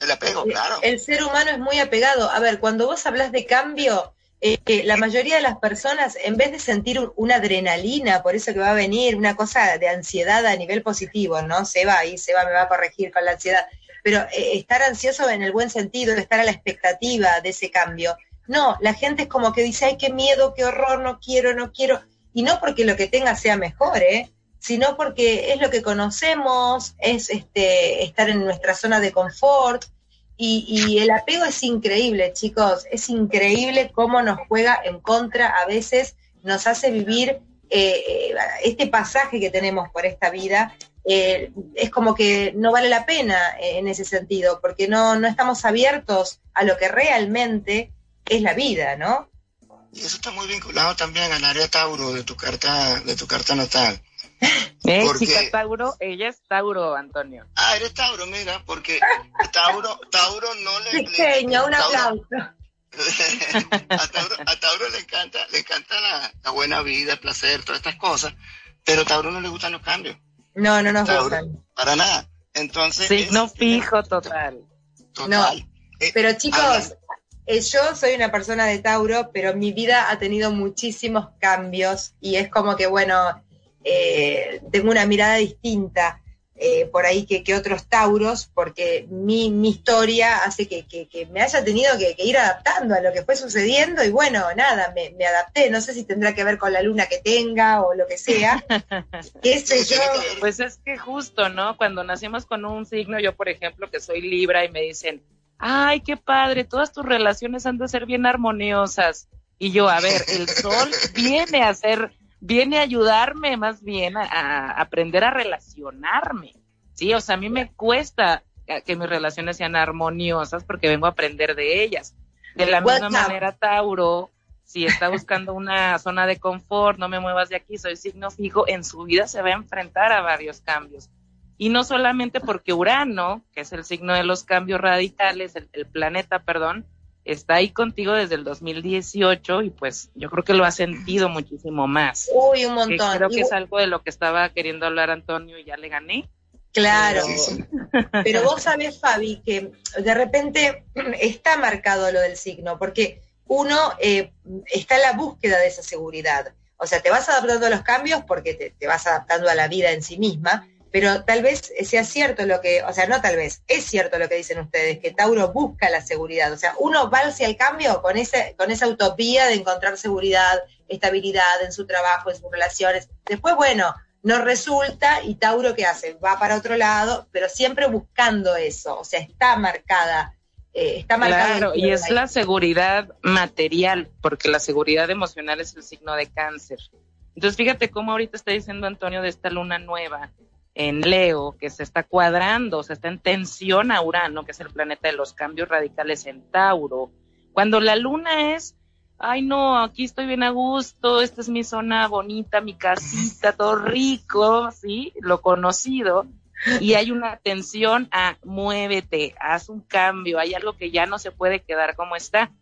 El apego, claro. El ser humano es muy apegado. A ver, cuando vos hablas de cambio, eh, eh, la mayoría de las personas, en vez de sentir una adrenalina, por eso que va a venir, una cosa de ansiedad a nivel positivo, ¿no? Se va y se va, me va a corregir con la ansiedad. Pero eh, estar ansioso en el buen sentido, estar a la expectativa de ese cambio. No, la gente es como que dice, ay, qué miedo, qué horror, no quiero, no quiero. Y no porque lo que tenga sea mejor, ¿eh? Sino porque es lo que conocemos, es este, estar en nuestra zona de confort. Y, el apego es increíble, chicos, es increíble cómo nos juega en contra, a veces nos hace vivir eh, este pasaje que tenemos por esta vida, eh, es como que no vale la pena en ese sentido, porque no, no estamos abiertos a lo que realmente es la vida, ¿no? Y eso está muy vinculado también al área Tauro de tu carta, de tu carta natal. Eh, chica Tauro, ella es Tauro, Antonio. Ah, eres Tauro, mira, porque Tauro, Tauro no le. Pequeño, un aplauso. a, Tauro, a, Tauro, le encanta, le encanta la, buena vida, el placer, todas estas cosas, pero a Tauro no le gustan los cambios. No, no nos gustan. Para nada. Entonces. Sí, no fijo total. Total. No. Eh, pero chicos, eh, yo soy una persona de Tauro, pero mi vida ha tenido muchísimos cambios y es como que, bueno, eh, tengo una mirada distinta eh, por ahí que, que, otros Tauros, porque mi, mi historia hace que, que, me haya tenido que, ir adaptando a lo que fue sucediendo y bueno, nada, me, me, adapté. No sé si tendrá que ver con la luna que tenga o lo que sea. ¿Qué sé yo? Pues es que justo, ¿no? Cuando nacimos con un signo, yo por ejemplo que soy Libra y me dicen, ay, qué padre, todas tus relaciones han de ser bien armoniosas. Y yo, a ver, el sol viene a ser, viene a ayudarme más bien a, aprender a relacionarme. Sí, o sea, a mí me cuesta que mis relaciones sean armoniosas porque vengo a aprender de ellas. De la misma manera, Tauro, si está buscando una zona de confort, no me muevas de aquí, soy signo fijo, en su vida se va a enfrentar a varios cambios. Y no solamente porque Urano, que es el signo de los cambios radicales, el, planeta, perdón, está ahí contigo desde el 2018 y pues yo creo que lo ha sentido muchísimo más. Uy, un montón. creo que es algo de lo que estaba queriendo hablar Antonio y ya le gané. Claro, pero vos sabés, Fabi, que de repente está marcado lo del signo, porque uno eh, está en la búsqueda de esa seguridad. O sea, te vas adaptando a los cambios porque te vas adaptando a la vida en sí misma, pero tal vez sea cierto lo que, o sea, no tal vez, es cierto lo que dicen ustedes, que Tauro busca la seguridad, o sea, uno va hacia el cambio con, ese, con esa utopía de encontrar seguridad, estabilidad en su trabajo, en sus relaciones. Después, bueno, no resulta y Tauro, ¿qué hace? Va para otro lado, pero siempre buscando eso, o sea, está marcada. Eh, está marcada claro, y es la seguridad material, porque la seguridad emocional es el signo de cáncer. Entonces, fíjate cómo ahorita está diciendo Antonio de esta luna nueva, en Leo, que se está cuadrando, se está en tensión a Urano, que es el planeta de los cambios radicales en Tauro. Cuando la luna es, ay no, aquí estoy bien a gusto, esta es mi zona bonita, mi casita, todo rico, ¿sí? Lo conocido. Y hay una tensión a muévete, haz un cambio, hay algo que ya no se puede quedar como está.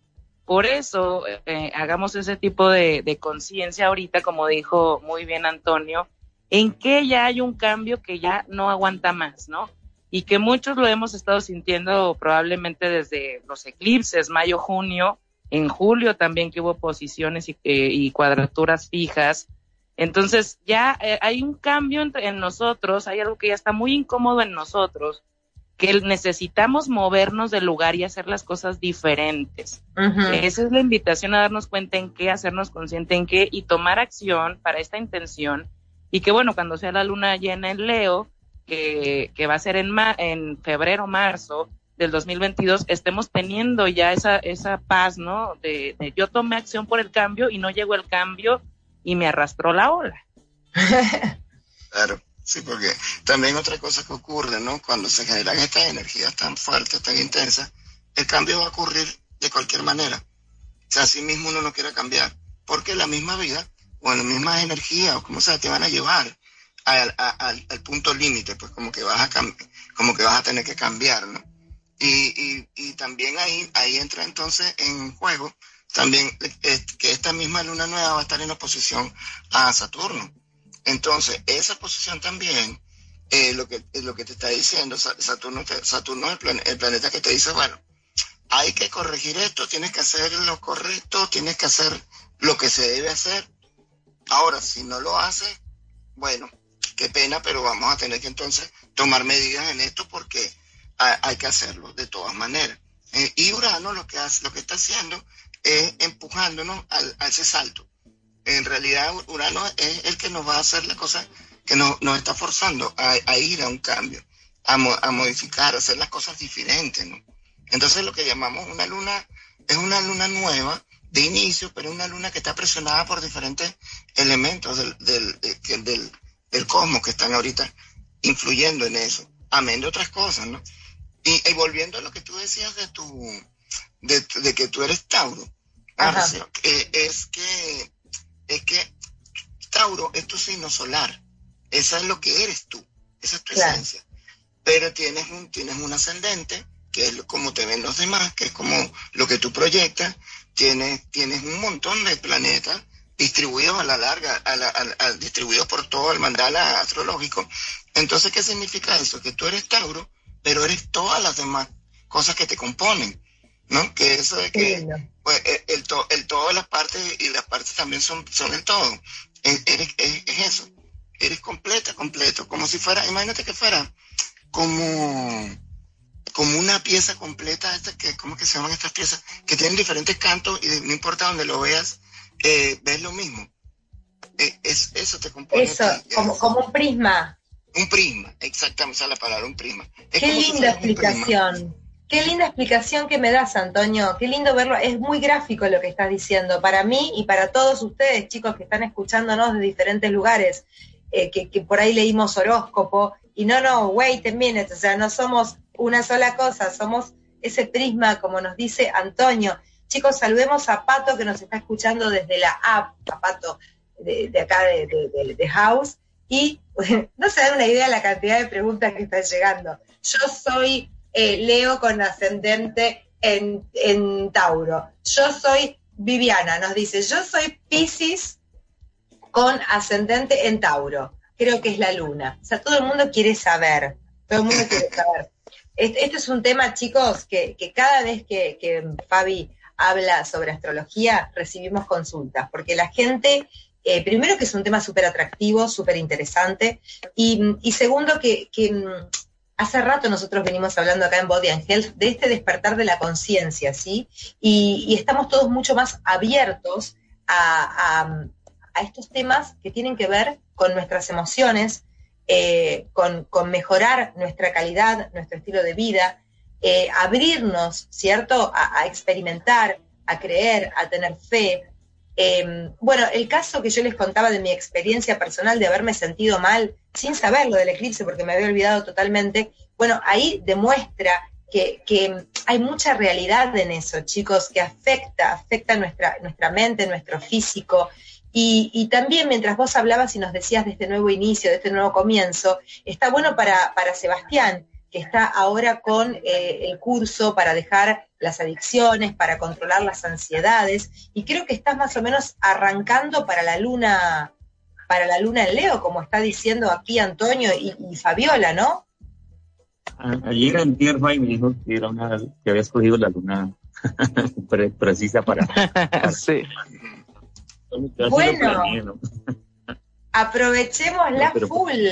por eso eh, hagamos ese tipo de, de conciencia ahorita, como dijo muy bien Antonio, en que ya hay un cambio que ya no aguanta más, ¿no? Y que muchos lo hemos estado sintiendo probablemente desde los eclipses, mayo, junio, en julio también que hubo posiciones y, eh, y cuadraturas fijas. Entonces ya eh, hay un cambio en nosotros, hay algo que ya está muy incómodo en nosotros, que necesitamos movernos del lugar y hacer las cosas diferentes. Esa es la invitación a darnos cuenta en qué, hacernos consciente en qué y tomar acción para esta intención. Y que bueno, cuando sea la luna llena en Leo, que, que va a ser en, ma en febrero, marzo del 2022, estemos teniendo ya esa, esa paz, ¿no? De, de yo tomé acción por el cambio y no llegó el cambio y me arrastró la ola. claro. Sí, porque también otra cosa que ocurre, ¿no? Cuando se generan estas energías tan fuertes, tan intensas, el cambio va a ocurrir de cualquier manera. O sea, así mismo uno no quiere cambiar, porque la misma vida o la misma energía o como sea te van a llevar al, al, punto límite, pues como que vas a como que vas a tener que cambiar, ¿no? Y, y, y también ahí, ahí entra entonces en juego también eh, que esta misma luna nueva va a estar en oposición a Saturno. Entonces, esa posición también, eh, lo, que, lo que te está diciendo, Saturno, Saturno es el, planeta que te dice, bueno, hay que corregir esto, tienes que hacer lo correcto, tienes que hacer lo que se debe hacer. Ahora, si no lo hace, bueno, qué pena, pero vamos a tener que entonces tomar medidas en esto porque hay, que hacerlo de todas maneras. Eh, y Urano lo que hace, lo que está haciendo es empujándonos al, a ese salto en realidad Urano es el que nos va a hacer la cosa que nos, está forzando a, ir a un cambio, a, modificar, a hacer las cosas diferentes, ¿no? Entonces lo que llamamos una luna es una luna nueva de inicio, pero una luna que está presionada por diferentes elementos del, del, del, cosmos que están ahorita influyendo en eso, amén de otras cosas, ¿no? Y, volviendo a lo que tú decías de tu, de, que tú eres Tauro, eh, es que es que Tauro es tu signo solar. Esa es lo que eres tú. Esa es tu esencia. Pero tienes un, tienes un ascendente, que es como te ven los demás, que es como lo que tú proyectas. Tienes, tienes un montón de planetas distribuidos a la larga, a distribuidos por todo el mandala astrológico. Entonces, ¿qué significa eso? Que tú eres Tauro, pero eres todas las demás cosas que te componen. ¿no? Que eso de que pues, el, el, el, todo las partes y las partes también son, son el todo. Es, eres, es, eso. Eres completa, completo. Como si fuera, imagínate que fuera como, como una pieza completa, esta que, ¿cómo que se llaman estas piezas? Que tienen diferentes cantos y no importa donde lo veas, eh, ves lo mismo. Eh, es, eso te compone. Eso, como, como un prisma. Un prisma, exactamente, esa es la palabra, un prisma. Qué linda explicación. Qué linda explicación que me das, Antonio. Qué lindo verlo. Es muy gráfico lo que estás diciendo. Para mí y para todos ustedes, chicos que están escuchándonos de diferentes lugares, eh, que, por ahí leímos horóscopo. Y no, no, wait a minute. O sea, no somos una sola cosa, somos ese prisma, como nos dice Antonio. Chicos, saludemos a Pato que nos está escuchando desde la app, a Pato de, acá de, de, House. Y no se dan una idea de la cantidad de preguntas que están llegando. Yo soy eh, Leo con ascendente en, Tauro. Yo soy Viviana, nos dice, yo soy Pisces con ascendente en Tauro. Creo que es la luna. O sea, todo el mundo quiere saber. Todo el mundo quiere saber. Este, es un tema, chicos, que, cada vez que, Fabi habla sobre astrología, recibimos consultas, porque la gente, eh, primero que es un tema súper atractivo, súper interesante, y, segundo que, Hace rato nosotros venimos hablando acá en Body and Health de este despertar de la conciencia, ¿sí? Y, estamos todos mucho más abiertos a, estos temas que tienen que ver con nuestras emociones, eh, con, mejorar nuestra calidad, nuestro estilo de vida, eh, abrirnos, ¿cierto?, a, experimentar, a creer, a tener fe. Em, bueno, el caso que yo les contaba de mi experiencia personal de haberme sentido mal sin saber lo del eclipse porque me había olvidado totalmente, bueno, ahí demuestra que, hay mucha realidad en eso, chicos, que afecta, afecta nuestra, nuestra mente, nuestro físico. Y, también mientras vos hablabas y nos decías de este nuevo inicio, de este nuevo comienzo, está bueno para, para Sebastián, que está ahora con eh, el curso para dejar las adicciones, para controlar las ansiedades, y creo que estás más o menos arrancando para la luna, para la luna en Leo, como está diciendo aquí Antonio y, Fabiola, ¿no? Ayer Antier y me dijo que era una, que había escogido la luna precisa para, sí. Bueno, aprovechemos la full.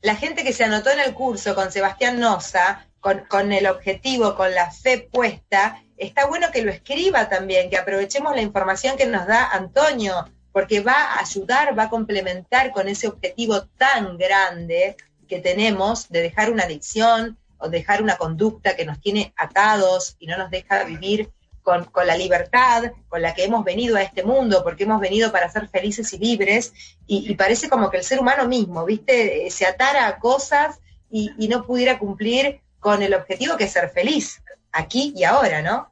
La gente que se anotó en el curso con Sebastián Noza, con, con, el objetivo, con la fe puesta, está bueno que lo escriba también, que aprovechemos la información que nos da Antonio, porque va a ayudar, va a complementar con ese objetivo tan grande que tenemos de dejar una adicción o dejar una conducta que nos tiene atados y no nos deja vivir con, la libertad con la que hemos venido a este mundo, porque hemos venido para ser felices y libres, y, parece como que el ser humano mismo, ¿viste? Eh, se atara a cosas y, no pudiera cumplir con el objetivo que es ser feliz, aquí y ahora, ¿no?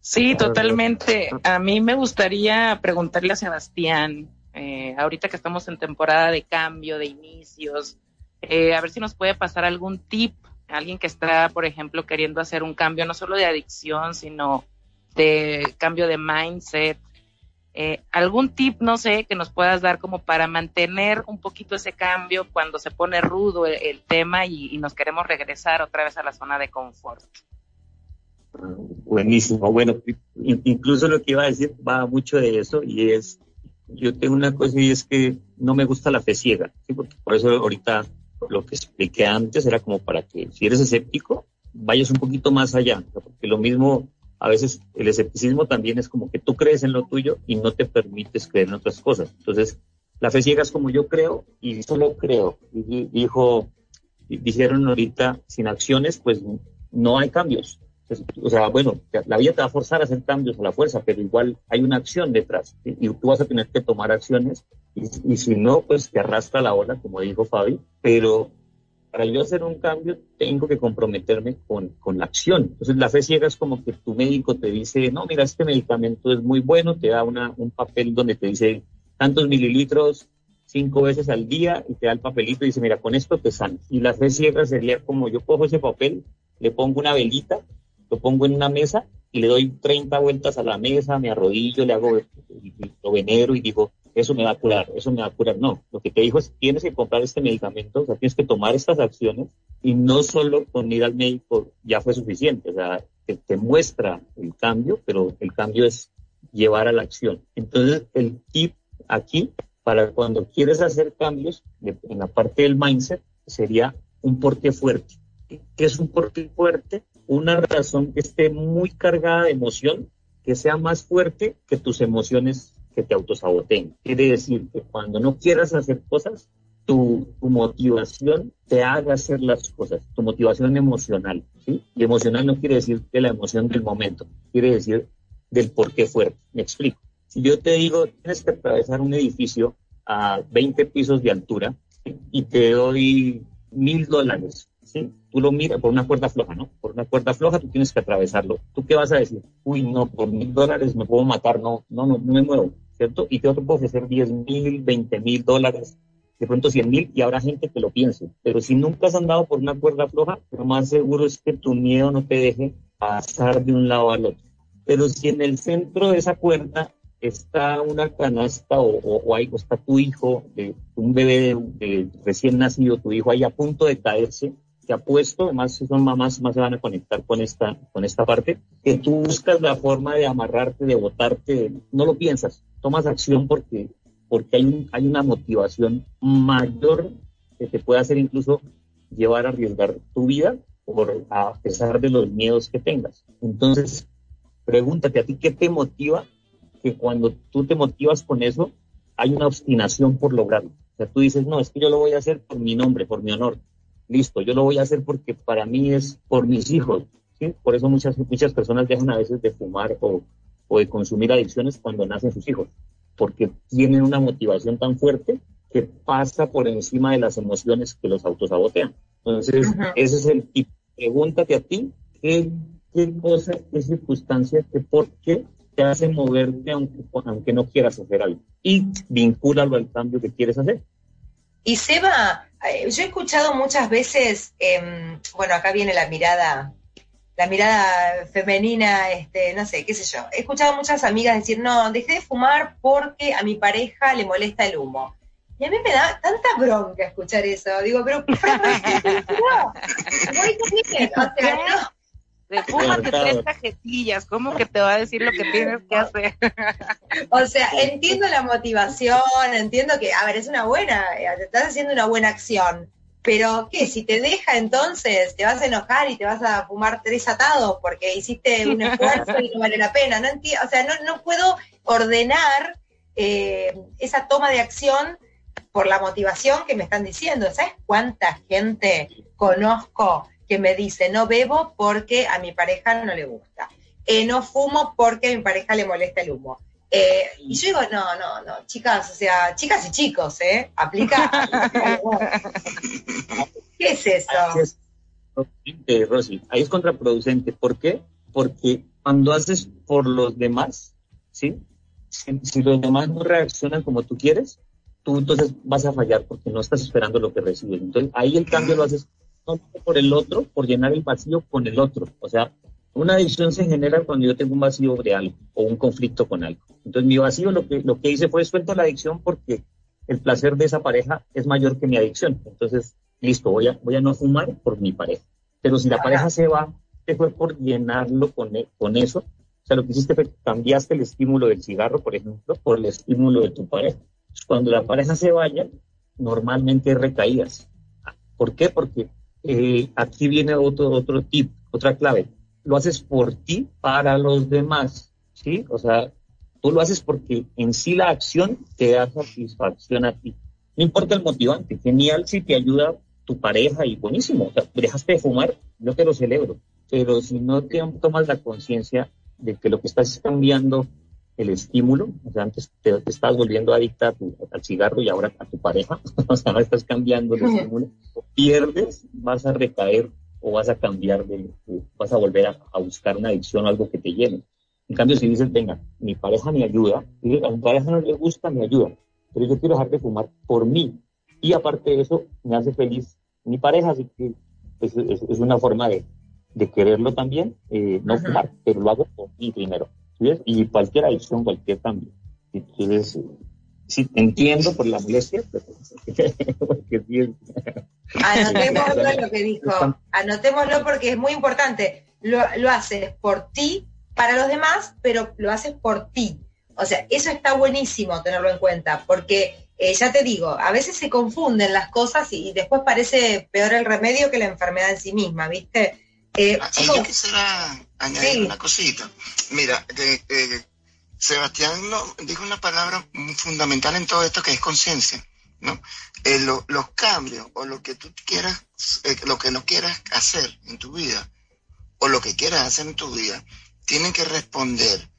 Sí, totalmente. A mí me gustaría preguntarle a Sebastián, eh, ahorita que estamos en temporada de cambio, de inicios, eh, a ver si nos puede pasar algún tip alguien que está, por ejemplo, queriendo hacer un cambio no solo de adicción, sino de cambio de mindset. Eh, ¿Algún tip, no sé, que nos puedas dar como para mantener un poquito ese cambio cuando se pone rudo el, tema y, nos queremos regresar otra vez a la zona de confort? Buenísimo. Bueno, incluso lo que iba a decir va mucho de eso y es, yo tengo una cosa y es que no me gusta la fe ciega, ¿sí? porque por eso ahorita lo que expliqué antes era como para que si eres escéptico, vayas un poquito más allá, porque lo mismo, a veces el escepticismo también es como que tú crees en lo tuyo y no te permites creer en otras cosas. Entonces, la fe ciega es como yo creo y solo creo. Y dijo, dijeron ahorita, sin acciones, pues no hay cambios. O sea, bueno, la vida te va a forzar a hacer cambios a la fuerza, pero igual hay una acción detrás y tú vas a tener que tomar acciones y, si no, pues te arrastra la ola, como dijo Fabi, pero para yo hacer un cambio tengo que comprometerme con, con, la acción. Entonces la fe ciega es como que tu médico te dice, no, mira, este medicamento es muy bueno, te da una, un papel donde te dice tantos mililitros cinco veces al día y te da el papelito y dice, mira, con esto te sanas. Y la fe ciega sería como yo cojo ese papel, le pongo una velita, lo pongo en una mesa y le doy 30 vueltas a la mesa, me arrodillo, le hago lo venero y digo, eso me va a curar, eso me va a curar. No, lo que te dijo es tienes que comprar este medicamento, o sea, tienes que tomar estas acciones y no solo con ir al médico ya fue suficiente, o sea, te, te muestra el cambio, pero el cambio es llevar a la acción. Entonces, el tip aquí para cuando quieres hacer cambios en la parte del mindset sería un porqué fuerte. ¿Qué es un porqué fuerte? Una razón que esté muy cargada de emoción, que sea más fuerte que tus emociones que te autosaboteen. Quiere decir que cuando no quieras hacer cosas, tu, motivación te haga hacer las cosas, tu motivación emocional, ¿sí? Y emocional no quiere decir de la emoción del momento, quiere decir del por qué fuerte. Me explico. Si yo te digo, tienes que atravesar un edificio a 20 pisos de altura y te doy mil dólares, ¿sí? Tú lo miras por una cuerda floja, ¿no? Por una cuerda floja tú tienes que atravesarlo. ¿Tú qué vas a decir? Uy, no, por mil dólares me puedo matar, no, no, no, no me muevo. ¿cierto? Y te otro puede ofrecer 10 mil, 20 mil dólares, de pronto 100 mil, y habrá gente que lo piense. Pero si nunca has andado por una cuerda floja, lo más seguro es que tu miedo no te deje pasar de un lado al otro. Pero si en el centro de esa cuerda está una canasta o, o, o está tu hijo, de, un bebé de, recién nacido, tu hijo ahí a punto de caerse, apuesto, más son mamás, más se van a conectar con esta, con esta parte, que tú buscas la forma de amarrarte, de botarte, no lo piensas, tomas acción porque, porque hay, hay una motivación mayor que te puede hacer incluso llevar a arriesgar tu vida por, a pesar de los miedos que tengas. Entonces, pregúntate a ti qué te motiva, que cuando tú te motivas con eso, hay una obstinación por lograrlo. O sea, tú dices, no, es que yo lo voy a hacer por mi nombre, por mi honor listo, yo lo voy a hacer porque para mí es por mis hijos. ¿sí? Por eso muchas, muchas personas dejan a veces de fumar o, o de consumir adicciones cuando nacen sus hijos, porque tienen una motivación tan fuerte que pasa por encima de las emociones que los autosabotean. Entonces, ese es el tipo. Pregúntate a ti qué, qué cosa, qué circunstancia, qué por qué te hace moverte aunque, aunque no quieras hacer algo. Y vincúlalo al cambio que quieres hacer. Y Seba, eh, yo he escuchado muchas veces, em, bueno, acá viene la mirada, la mirada femenina, este, no sé, qué sé yo. He escuchado muchas amigas decir, no, dejé de fumar porque a mi pareja le molesta el humo. Y a mí me da tanta bronca escuchar eso. Digo, pero no, no, o sea, no. De fúmate tres cajetillas, ¿cómo que te va a decir lo que tienes que hacer? o sea, entiendo la motivación, entiendo que, a ver, es una buena, te estás haciendo una buena acción, pero ¿qué? Si te deja entonces, te vas a enojar y te vas a fumar tres atados porque hiciste un esfuerzo y no vale la pena. No entiendo, o sea, no, no puedo ordenar eh, esa toma de acción por la motivación que me están diciendo. ¿Sabes cuánta gente conozco que me dice, no bebo porque a mi pareja no le gusta. Eh, no fumo porque a mi pareja le molesta el humo. Eh, y yo digo, no, no, no, chicas, o sea, chicas y chicos, ¿eh? Aplica. ¿Qué es eso? Rosy, ahí es contraproducente. ¿Por qué? Porque cuando haces por los demás, ¿sí? Si, los demás no reaccionan como tú quieres, tú entonces vas a fallar porque no estás esperando lo que recibes. Entonces ahí el cambio lo haces por el otro, por llenar el vacío con el otro. O sea, una adicción se genera cuando yo tengo un vacío de algo o un conflicto con algo. Entonces mi vacío lo que, lo que hice fue suelto la adicción porque el placer de esa pareja es mayor que mi adicción. Entonces, listo, voy a, voy a no fumar por mi pareja. Pero si la pareja se va, te fue por llenarlo con, e, con eso. O sea, lo que hiciste fue cambiaste el estímulo del cigarro, por ejemplo, por el estímulo de tu pareja. Cuando la pareja se vaya, normalmente recaídas. ¿Por qué? Porque eh, aquí viene otro, otro tip, otra clave. Lo haces por ti, para los demás, ¿sí? O sea, tú lo haces porque en sí la acción te da satisfacción a ti. No importa el motivante, genial si te ayuda tu pareja y buenísimo. O sea, dejaste de fumar, yo te lo celebro. Pero si no te tomas la conciencia de que lo que estás cambiando el estímulo, o sea, antes te, estás volviendo adicta al cigarro y ahora a tu pareja, o sea, estás cambiando el estímulo, o pierdes, vas a recaer o vas a cambiar, de, vas a volver a, buscar una adicción o algo que te llene. En cambio, si dices, venga, mi pareja me ayuda, a mi pareja no le gusta, me ayuda, pero yo quiero dejar de fumar por mí. Y aparte de eso, me hace feliz mi pareja, así que pues, es, una forma de, de quererlo también, eh, no fumar, pero lo hago por mí primero y cualquier adicción, cualquier cambio. Entonces, sí, entiendo por la molestia, pero Anotémoslo lo que dijo, anotémoslo porque es muy importante. Lo, lo haces por ti, para los demás, pero lo haces por ti. O sea, eso está buenísimo tenerlo en cuenta, porque eh, ya te digo, a veces se confunden las cosas y, después parece peor el remedio que la enfermedad en sí misma, ¿viste? Eh, ah, yo quisiera añadir una cosita. Mira, Sebastián dijo una palabra fundamental en todo esto que es conciencia. ¿no? Eh, los cambios o lo que tú quieras, eh, lo que no quieras hacer en tu vida o lo que quieras hacer en tu vida, tienen que responder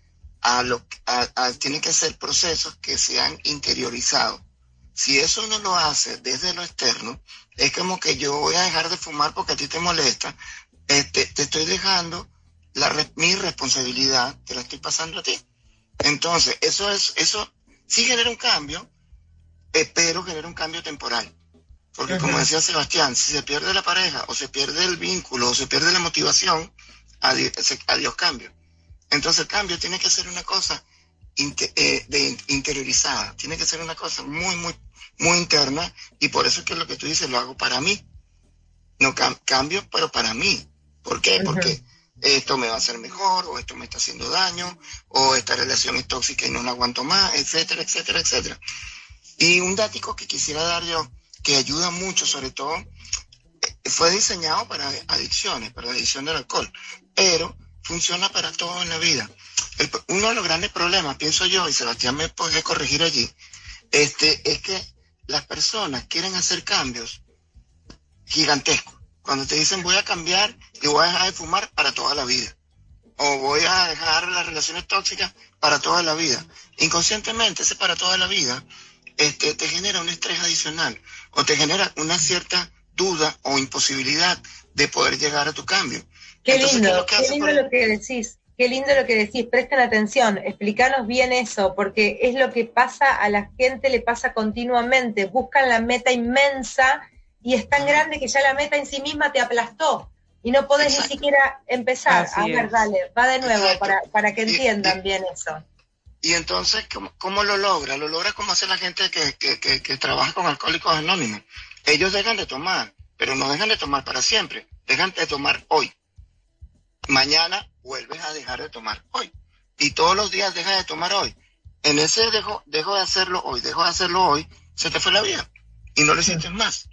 a lo a, tienen que ser procesos que sean interiorizados. Si eso no lo hace desde lo externo, es como que yo voy a dejar de fumar porque a ti te molesta, este, te estoy dejando la, mi responsabilidad, te la estoy pasando a ti. Entonces, eso es, eso sí genera un cambio, pero genera un cambio temporal. Porque como decía Sebastián, si se pierde la pareja, o se pierde el vínculo, o se pierde la motivación, adiós, adiós cambio. Entonces el cambio tiene que ser una cosa eh, de, interiorizada, tiene que ser una cosa muy, muy, muy interna, y por eso es que lo que tú dices lo hago para mí. No cambio, pero para mí. ¿Por qué? Porque esto me va a hacer mejor, o esto me está haciendo daño, o esta relación es tóxica y no la aguanto más, etcétera, etcétera, etcétera. Y un dático que quisiera dar yo, que ayuda mucho, sobre todo, eh, fue diseñado para adicciones, para la adicción del alcohol, pero funciona para todo en la vida. uno de los grandes problemas, pienso yo, y Sebastián me puede corregir allí, este, es que las personas quieren hacer cambios gigantescos cuando te dicen voy a cambiar y voy a dejar de fumar para toda la vida. O voy a dejar las relaciones tóxicas para toda la vida. Inconscientemente, ese para toda la vida este, te genera un estrés adicional o te genera una cierta duda o imposibilidad de poder llegar a tu cambio. Qué lindo, qué lindo lo que decís. qué lindo lo que decís, presten atención, explícanos bien eso, porque es lo que pasa a la gente, le pasa continuamente, buscan la meta inmensa y es tan grande que ya la meta en sí misma te aplastó y no podés ni siquiera empezar. a ver, dale, va de nuevo para, para que entiendan bien eso. Y entonces, ¿cómo, lo logra? Lo logra como hace la gente que, que, que, trabaja con alcohólicos anónimos. Ellos dejan de tomar, pero no dejan de tomar para siempre. Dejan de tomar hoy. Mañana vuelves a dejar de tomar hoy. Y todos los días dejas de tomar hoy. En ese dejo, dejo de hacerlo hoy, dejo de hacerlo hoy, se te fue la vida. Y no le sientes más.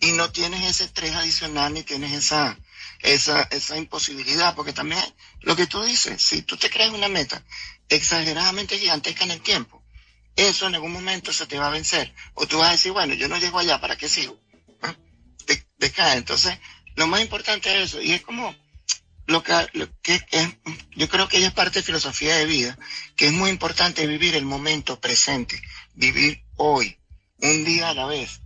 Y no tienes ese estrés adicional ni tienes esa, esa, esa imposibilidad. Porque también lo que tú dices, si tú te creas una meta exageradamente gigantesca en el tiempo, eso en algún momento se te va a vencer. O tú vas a decir, bueno, yo no llego allá, ¿para qué sigo? ¿Ah? Decae. Entonces, lo más importante es eso. Y es como lo que, que es, yo creo que ella es parte de filosofía de vida, que es muy importante vivir el momento presente, vivir hoy, un día a la vez.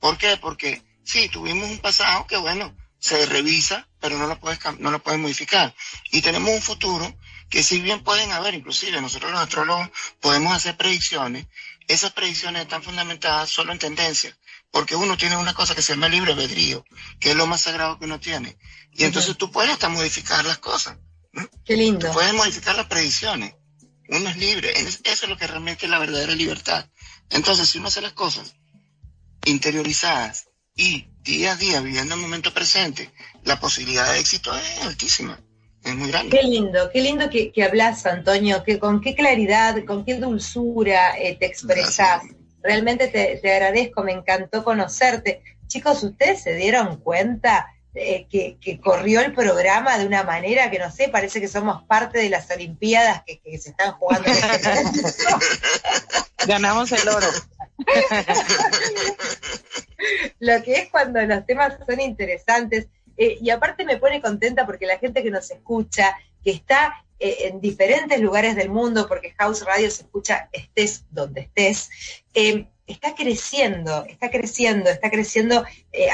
¿Por qué? Porque sí, tuvimos un pasado que bueno, se revisa, pero no lo puedes, no lo puedes modificar. Y tenemos un futuro que si bien pueden haber, inclusive nosotros los astrólogos podemos hacer predicciones, esas predicciones están fundamentadas solo en tendencias, porque uno tiene una cosa que se llama libre albedrío, que es lo más sagrado que uno tiene. Y entonces tú puedes hasta modificar las cosas. Qué lindo. puedes modificar las predicciones. Uno es libre. Eso es lo que realmente es la verdadera libertad. Entonces, si uno hace las cosas interiorizadas y día a día viviendo el momento presente, la posibilidad de éxito es altísima. Es muy grande. Qué lindo, qué lindo que, hablas, Antonio, que con qué claridad, con qué dulzura eh, te expresas. Realmente te, te, agradezco, me encantó conocerte. Chicos, ¿ustedes se dieron cuenta eh, que, que, corrió el programa de una manera que no sé, parece que somos parte de las Olimpiadas que, que se están jugando? En este Ganamos el oro. Lo que es cuando los temas son interesantes eh, y aparte me pone contenta porque la gente que nos escucha, que está eh, en diferentes lugares del mundo, porque House Radio se escucha estés donde estés, eh, está creciendo, está creciendo, está creciendo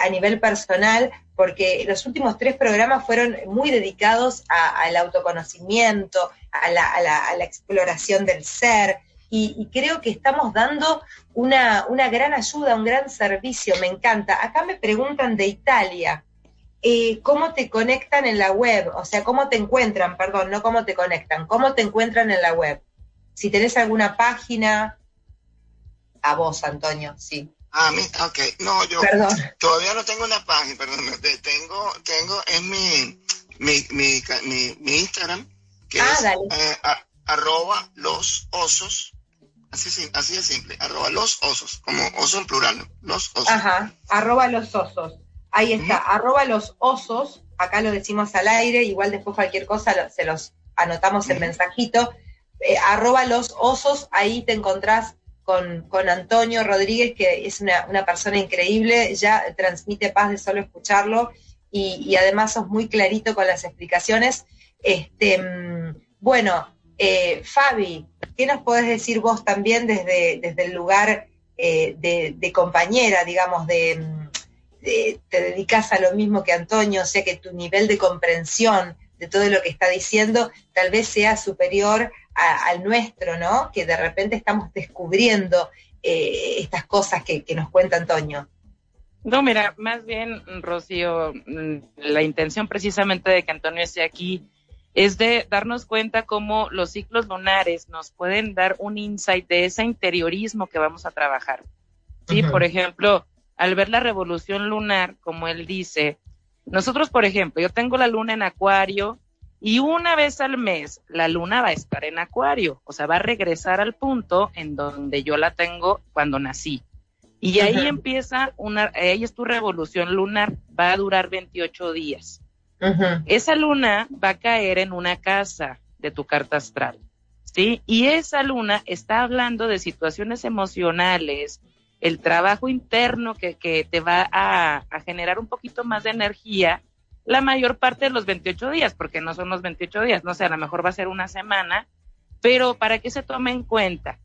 a nivel personal, porque los últimos tres programas fueron muy dedicados al autoconocimiento, a la, exploración del ser, y, creo que estamos dando una, gran ayuda, un gran servicio, me encanta. Acá me preguntan de Italia, eh, cómo te conectan en la web, o sea, cómo te encuentran, perdón, no cómo te conectan, cómo te encuentran en la web. Si tenés alguna página, a vos, Antonio, sí. Ah, mí, ok, no, yo todavía no tengo una página, perdón, tengo, tengo, es mi, mi, mi, mi, Instagram, que ah, es eh, arroba los osos, así, así de simple, arroba los osos, como oso en plural, los osos. Ajá, arroba los osos. Ahí está, arroba los osos, acá lo decimos al aire, igual después cualquier cosa se los anotamos el mensajito. Eh, arroba los osos, ahí te encontrás con, Antonio Rodríguez, que es una, persona increíble, ya transmite paz de solo escucharlo y, además sos muy clarito con las explicaciones. Este, bueno, eh, Fabi, ¿qué nos podés decir vos también desde, desde el lugar eh, de, compañera, digamos, de, te dedicas a lo mismo que Antonio, o sea que tu nivel de comprensión de todo lo que está diciendo tal vez sea superior al nuestro, ¿no? Que de repente estamos descubriendo eh, estas cosas que, nos cuenta Antonio. No, mira, más bien, Rocío, mm, la intención precisamente de que Antonio esté aquí es de darnos cuenta cómo los ciclos lunares nos pueden dar un insight de ese interiorismo que vamos a trabajar. Sí, por ejemplo, al ver la revolución lunar, como él dice, nosotros, por ejemplo, yo tengo la luna en acuario y una vez al mes la luna va a estar en acuario, o sea, va a regresar al punto en donde yo la tengo cuando nací. Y ahí empieza una, ahí es tu revolución lunar, va a durar 28 días. Esa luna va a caer en una casa de tu carta astral, ¿sí? Y esa luna está hablando de situaciones emocionales, el trabajo interno que, que te va a, generar un poquito más de energía la mayor parte de los 28 días, porque no son los 28 días, no sé, a lo mejor va a ser una semana, pero para que se tome en cuenta.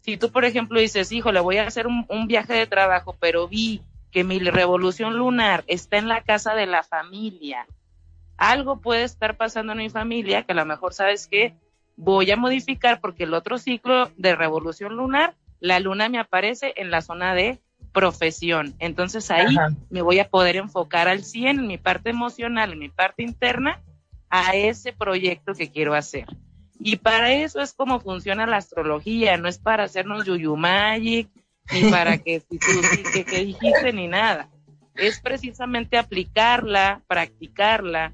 Si tú, por ejemplo, dices, hijo, le voy a hacer un, un viaje de trabajo, pero vi que mi revolución lunar está en la casa de la familia. algo puede estar pasando en mi familia que a lo mejor sabes que voy a modificar porque el otro ciclo de revolución lunar, la luna me aparece en la zona de profesión. Entonces ahí me voy a poder enfocar al 100 en mi parte emocional, en mi parte interna, a ese proyecto que quiero hacer. Y para eso es como funciona la astrología, no es para hacernos yuyu magic, ni para que, que, que dijiste ni nada. Es precisamente aplicarla, practicarla,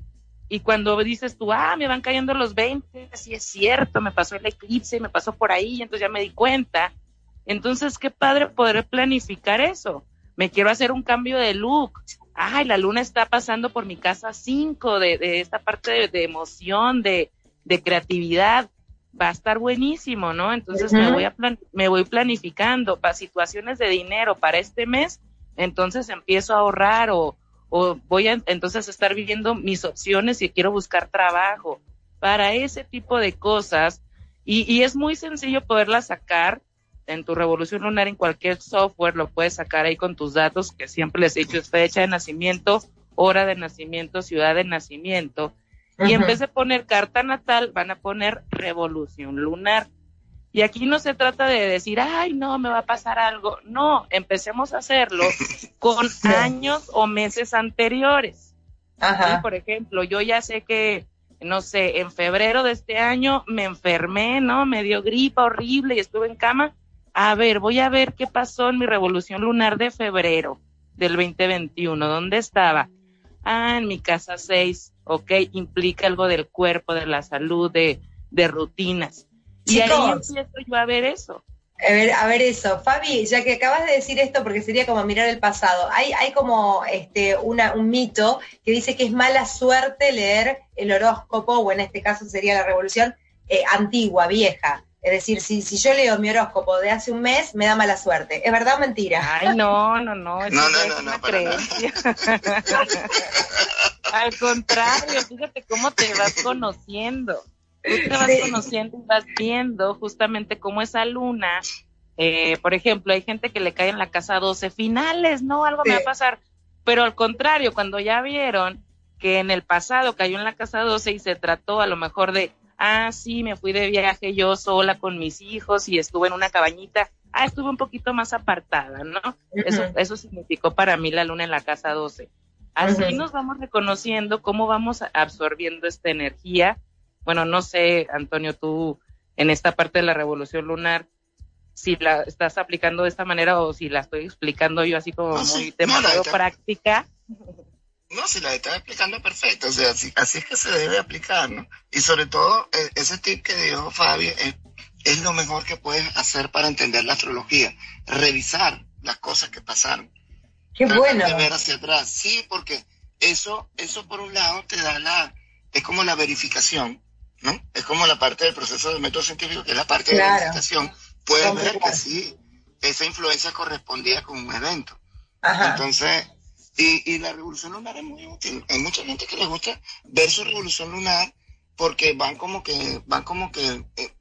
y cuando dices tú, ah, me van cayendo los 20, sí es cierto, me pasó el eclipse, me pasó por ahí, entonces ya me di cuenta. Entonces, qué padre poder planificar eso. Me quiero hacer un cambio de look. Ay, la luna está pasando por mi casa 5 de, de, esta parte de, emoción, de, de, creatividad. Va a estar buenísimo, ¿no? Entonces me, voy a me voy planificando para situaciones de dinero para este mes. Entonces empiezo a ahorrar o, o voy a entonces estar viviendo mis opciones y quiero buscar trabajo. Para ese tipo de cosas, y, y es muy sencillo poderlas sacar en tu revolución lunar, en cualquier software, lo puedes sacar ahí con tus datos, que siempre les he dicho es fecha de nacimiento, hora de nacimiento, ciudad de nacimiento. Y en vez de poner carta natal, van a poner revolución lunar. Y aquí no se trata de decir, ay, no, me va a pasar algo. No, empecemos a hacerlo con años o meses anteriores. Ajá. Por ejemplo, yo ya sé que, no sé, en febrero de este año me enfermé, ¿no? Me dio gripa horrible y estuve en cama. A ver, voy a ver qué pasó en mi revolución lunar de febrero del 2021. ¿Dónde estaba? Ah, en mi casa 6. Ok, implica algo del cuerpo, de la salud, de, de rutinas y ahí empiezo yo a ver eso. A ver, a ver eso. Fabi, ya que acabas de decir esto, porque sería como mirar el pasado, hay, hay como este, una, un mito que dice que es mala suerte leer el horóscopo, o en este caso sería la revolución eh, antigua, vieja. Es decir, si, si yo leo mi horóscopo de hace un mes, me da mala suerte. ¿Es verdad o mentira? Ay, no, no, no. Eso no, no, no, creencia. Al contrario, fíjate cómo te vas conociendo tú te vas conociendo y vas viendo justamente cómo esa luna, eh, por ejemplo, hay gente que le cae en la casa 12 finales, no, algo me va a pasar, pero al contrario, cuando ya vieron que en el pasado cayó en la casa 12 y se trató a lo mejor de, ah, sí, me fui de viaje yo sola con mis hijos y estuve en una cabañita, ah, estuve un poquito más apartada, ¿no? Eso, eso significó para mí la luna en la casa 12. Así nos vamos reconociendo cómo vamos absorbiendo esta energía bueno, no sé, Antonio, tú en esta parte de la revolución lunar, si la estás aplicando de esta manera o si la estoy explicando yo así como muy demasiado práctica. No, si la estás explicando perfecto, o sea, así, así, es que se debe aplicar, ¿no? Y sobre todo, e, ese tip que dio Fabi es, es, lo mejor que puedes hacer para entender la astrología, revisar las cosas que pasaron. Qué bueno. De ver hacia atrás, sí, porque eso, eso por un lado te da la, es como la verificación ¿no? Es como la parte del proceso del método científico, que es la parte de la verificación. Puedes ver que sí, esa influencia correspondía con un evento. Entonces, y, y, la revolución lunar es muy útil. Hay mucha gente que le gusta ver su revolución lunar porque van como que, van como que eh,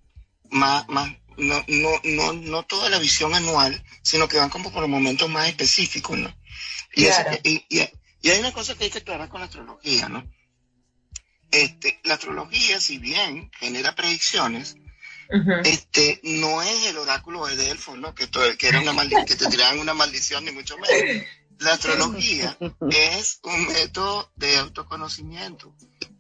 más, más, no, no, no, no toda la visión anual, sino que van como por momentos más específicos, ¿no? Y, y, y, y, hay una cosa que hay que aclarar con la astrología, ¿no? este, la astrología, si bien genera predicciones, este, no es el oráculo de Delfos, ¿no? Que, todo, que, era una que te tiraban una maldición, ni mucho menos. La astrología es un método de autoconocimiento.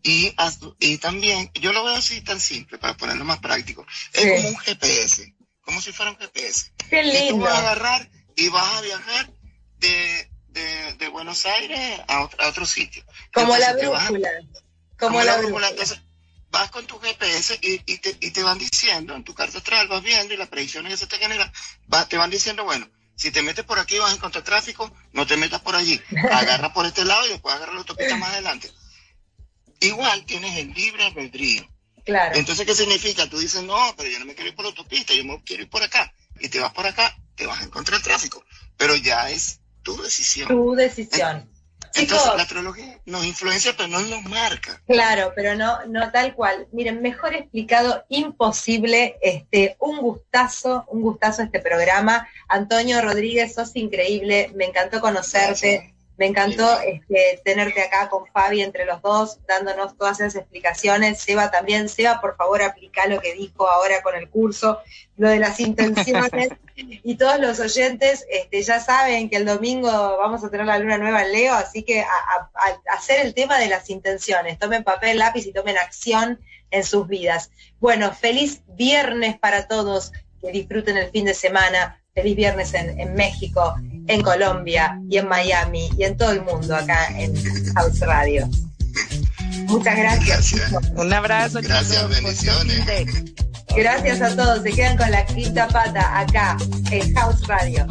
Y, y también, yo lo veo así tan simple, para ponerlo más práctico, es como un GPS, como si fuera un GPS. Qué lindo. tú vas a agarrar y vas a viajar de, de, de Buenos Aires a otro, a otro sitio. Como la brújula. Como la brújula. Entonces, vas con tu GPS y, y, te, y, te, van diciendo, en tu carta astral vas viendo y las predicciones que se te generan, va, te van diciendo, bueno, si te metes por aquí vas a encontrar tráfico, no te metas por allí, agarra por este lado y después agarra la autopista más adelante. Igual tienes el libre albedrío. Claro. Entonces, ¿qué significa? Tú dices, no, pero yo no me quiero ir por la autopista, yo me quiero ir por acá. Y te vas por acá, te vas a encontrar tráfico. Pero ya es tu decisión. Tu decisión. Entonces la astrología nos influencia, pero no nos marca. Claro, pero no, no tal cual. Miren, mejor explicado, imposible. Este, un gustazo, un gustazo este programa. Antonio Rodríguez, sos increíble, me encantó conocerte. Me encantó este, tenerte acá con Fabi entre los dos, dándonos todas esas explicaciones. Seba también, Seba, por favor, aplica lo que dijo ahora con el curso, lo de las intenciones. y todos los oyentes este, ya saben que el domingo vamos a tener la luna nueva en Leo, así que a, hacer el tema de las intenciones. Tomen papel, lápiz y tomen acción en sus vidas. Bueno, feliz viernes para todos, que disfruten el fin de semana. Feliz viernes en México en Colombia y en Miami y en todo el mundo acá en House Radio. Muchas gracias. Un abrazo. Gracias, bendiciones. Gracias a todos. Se quedan con la quinta pata acá en House Radio.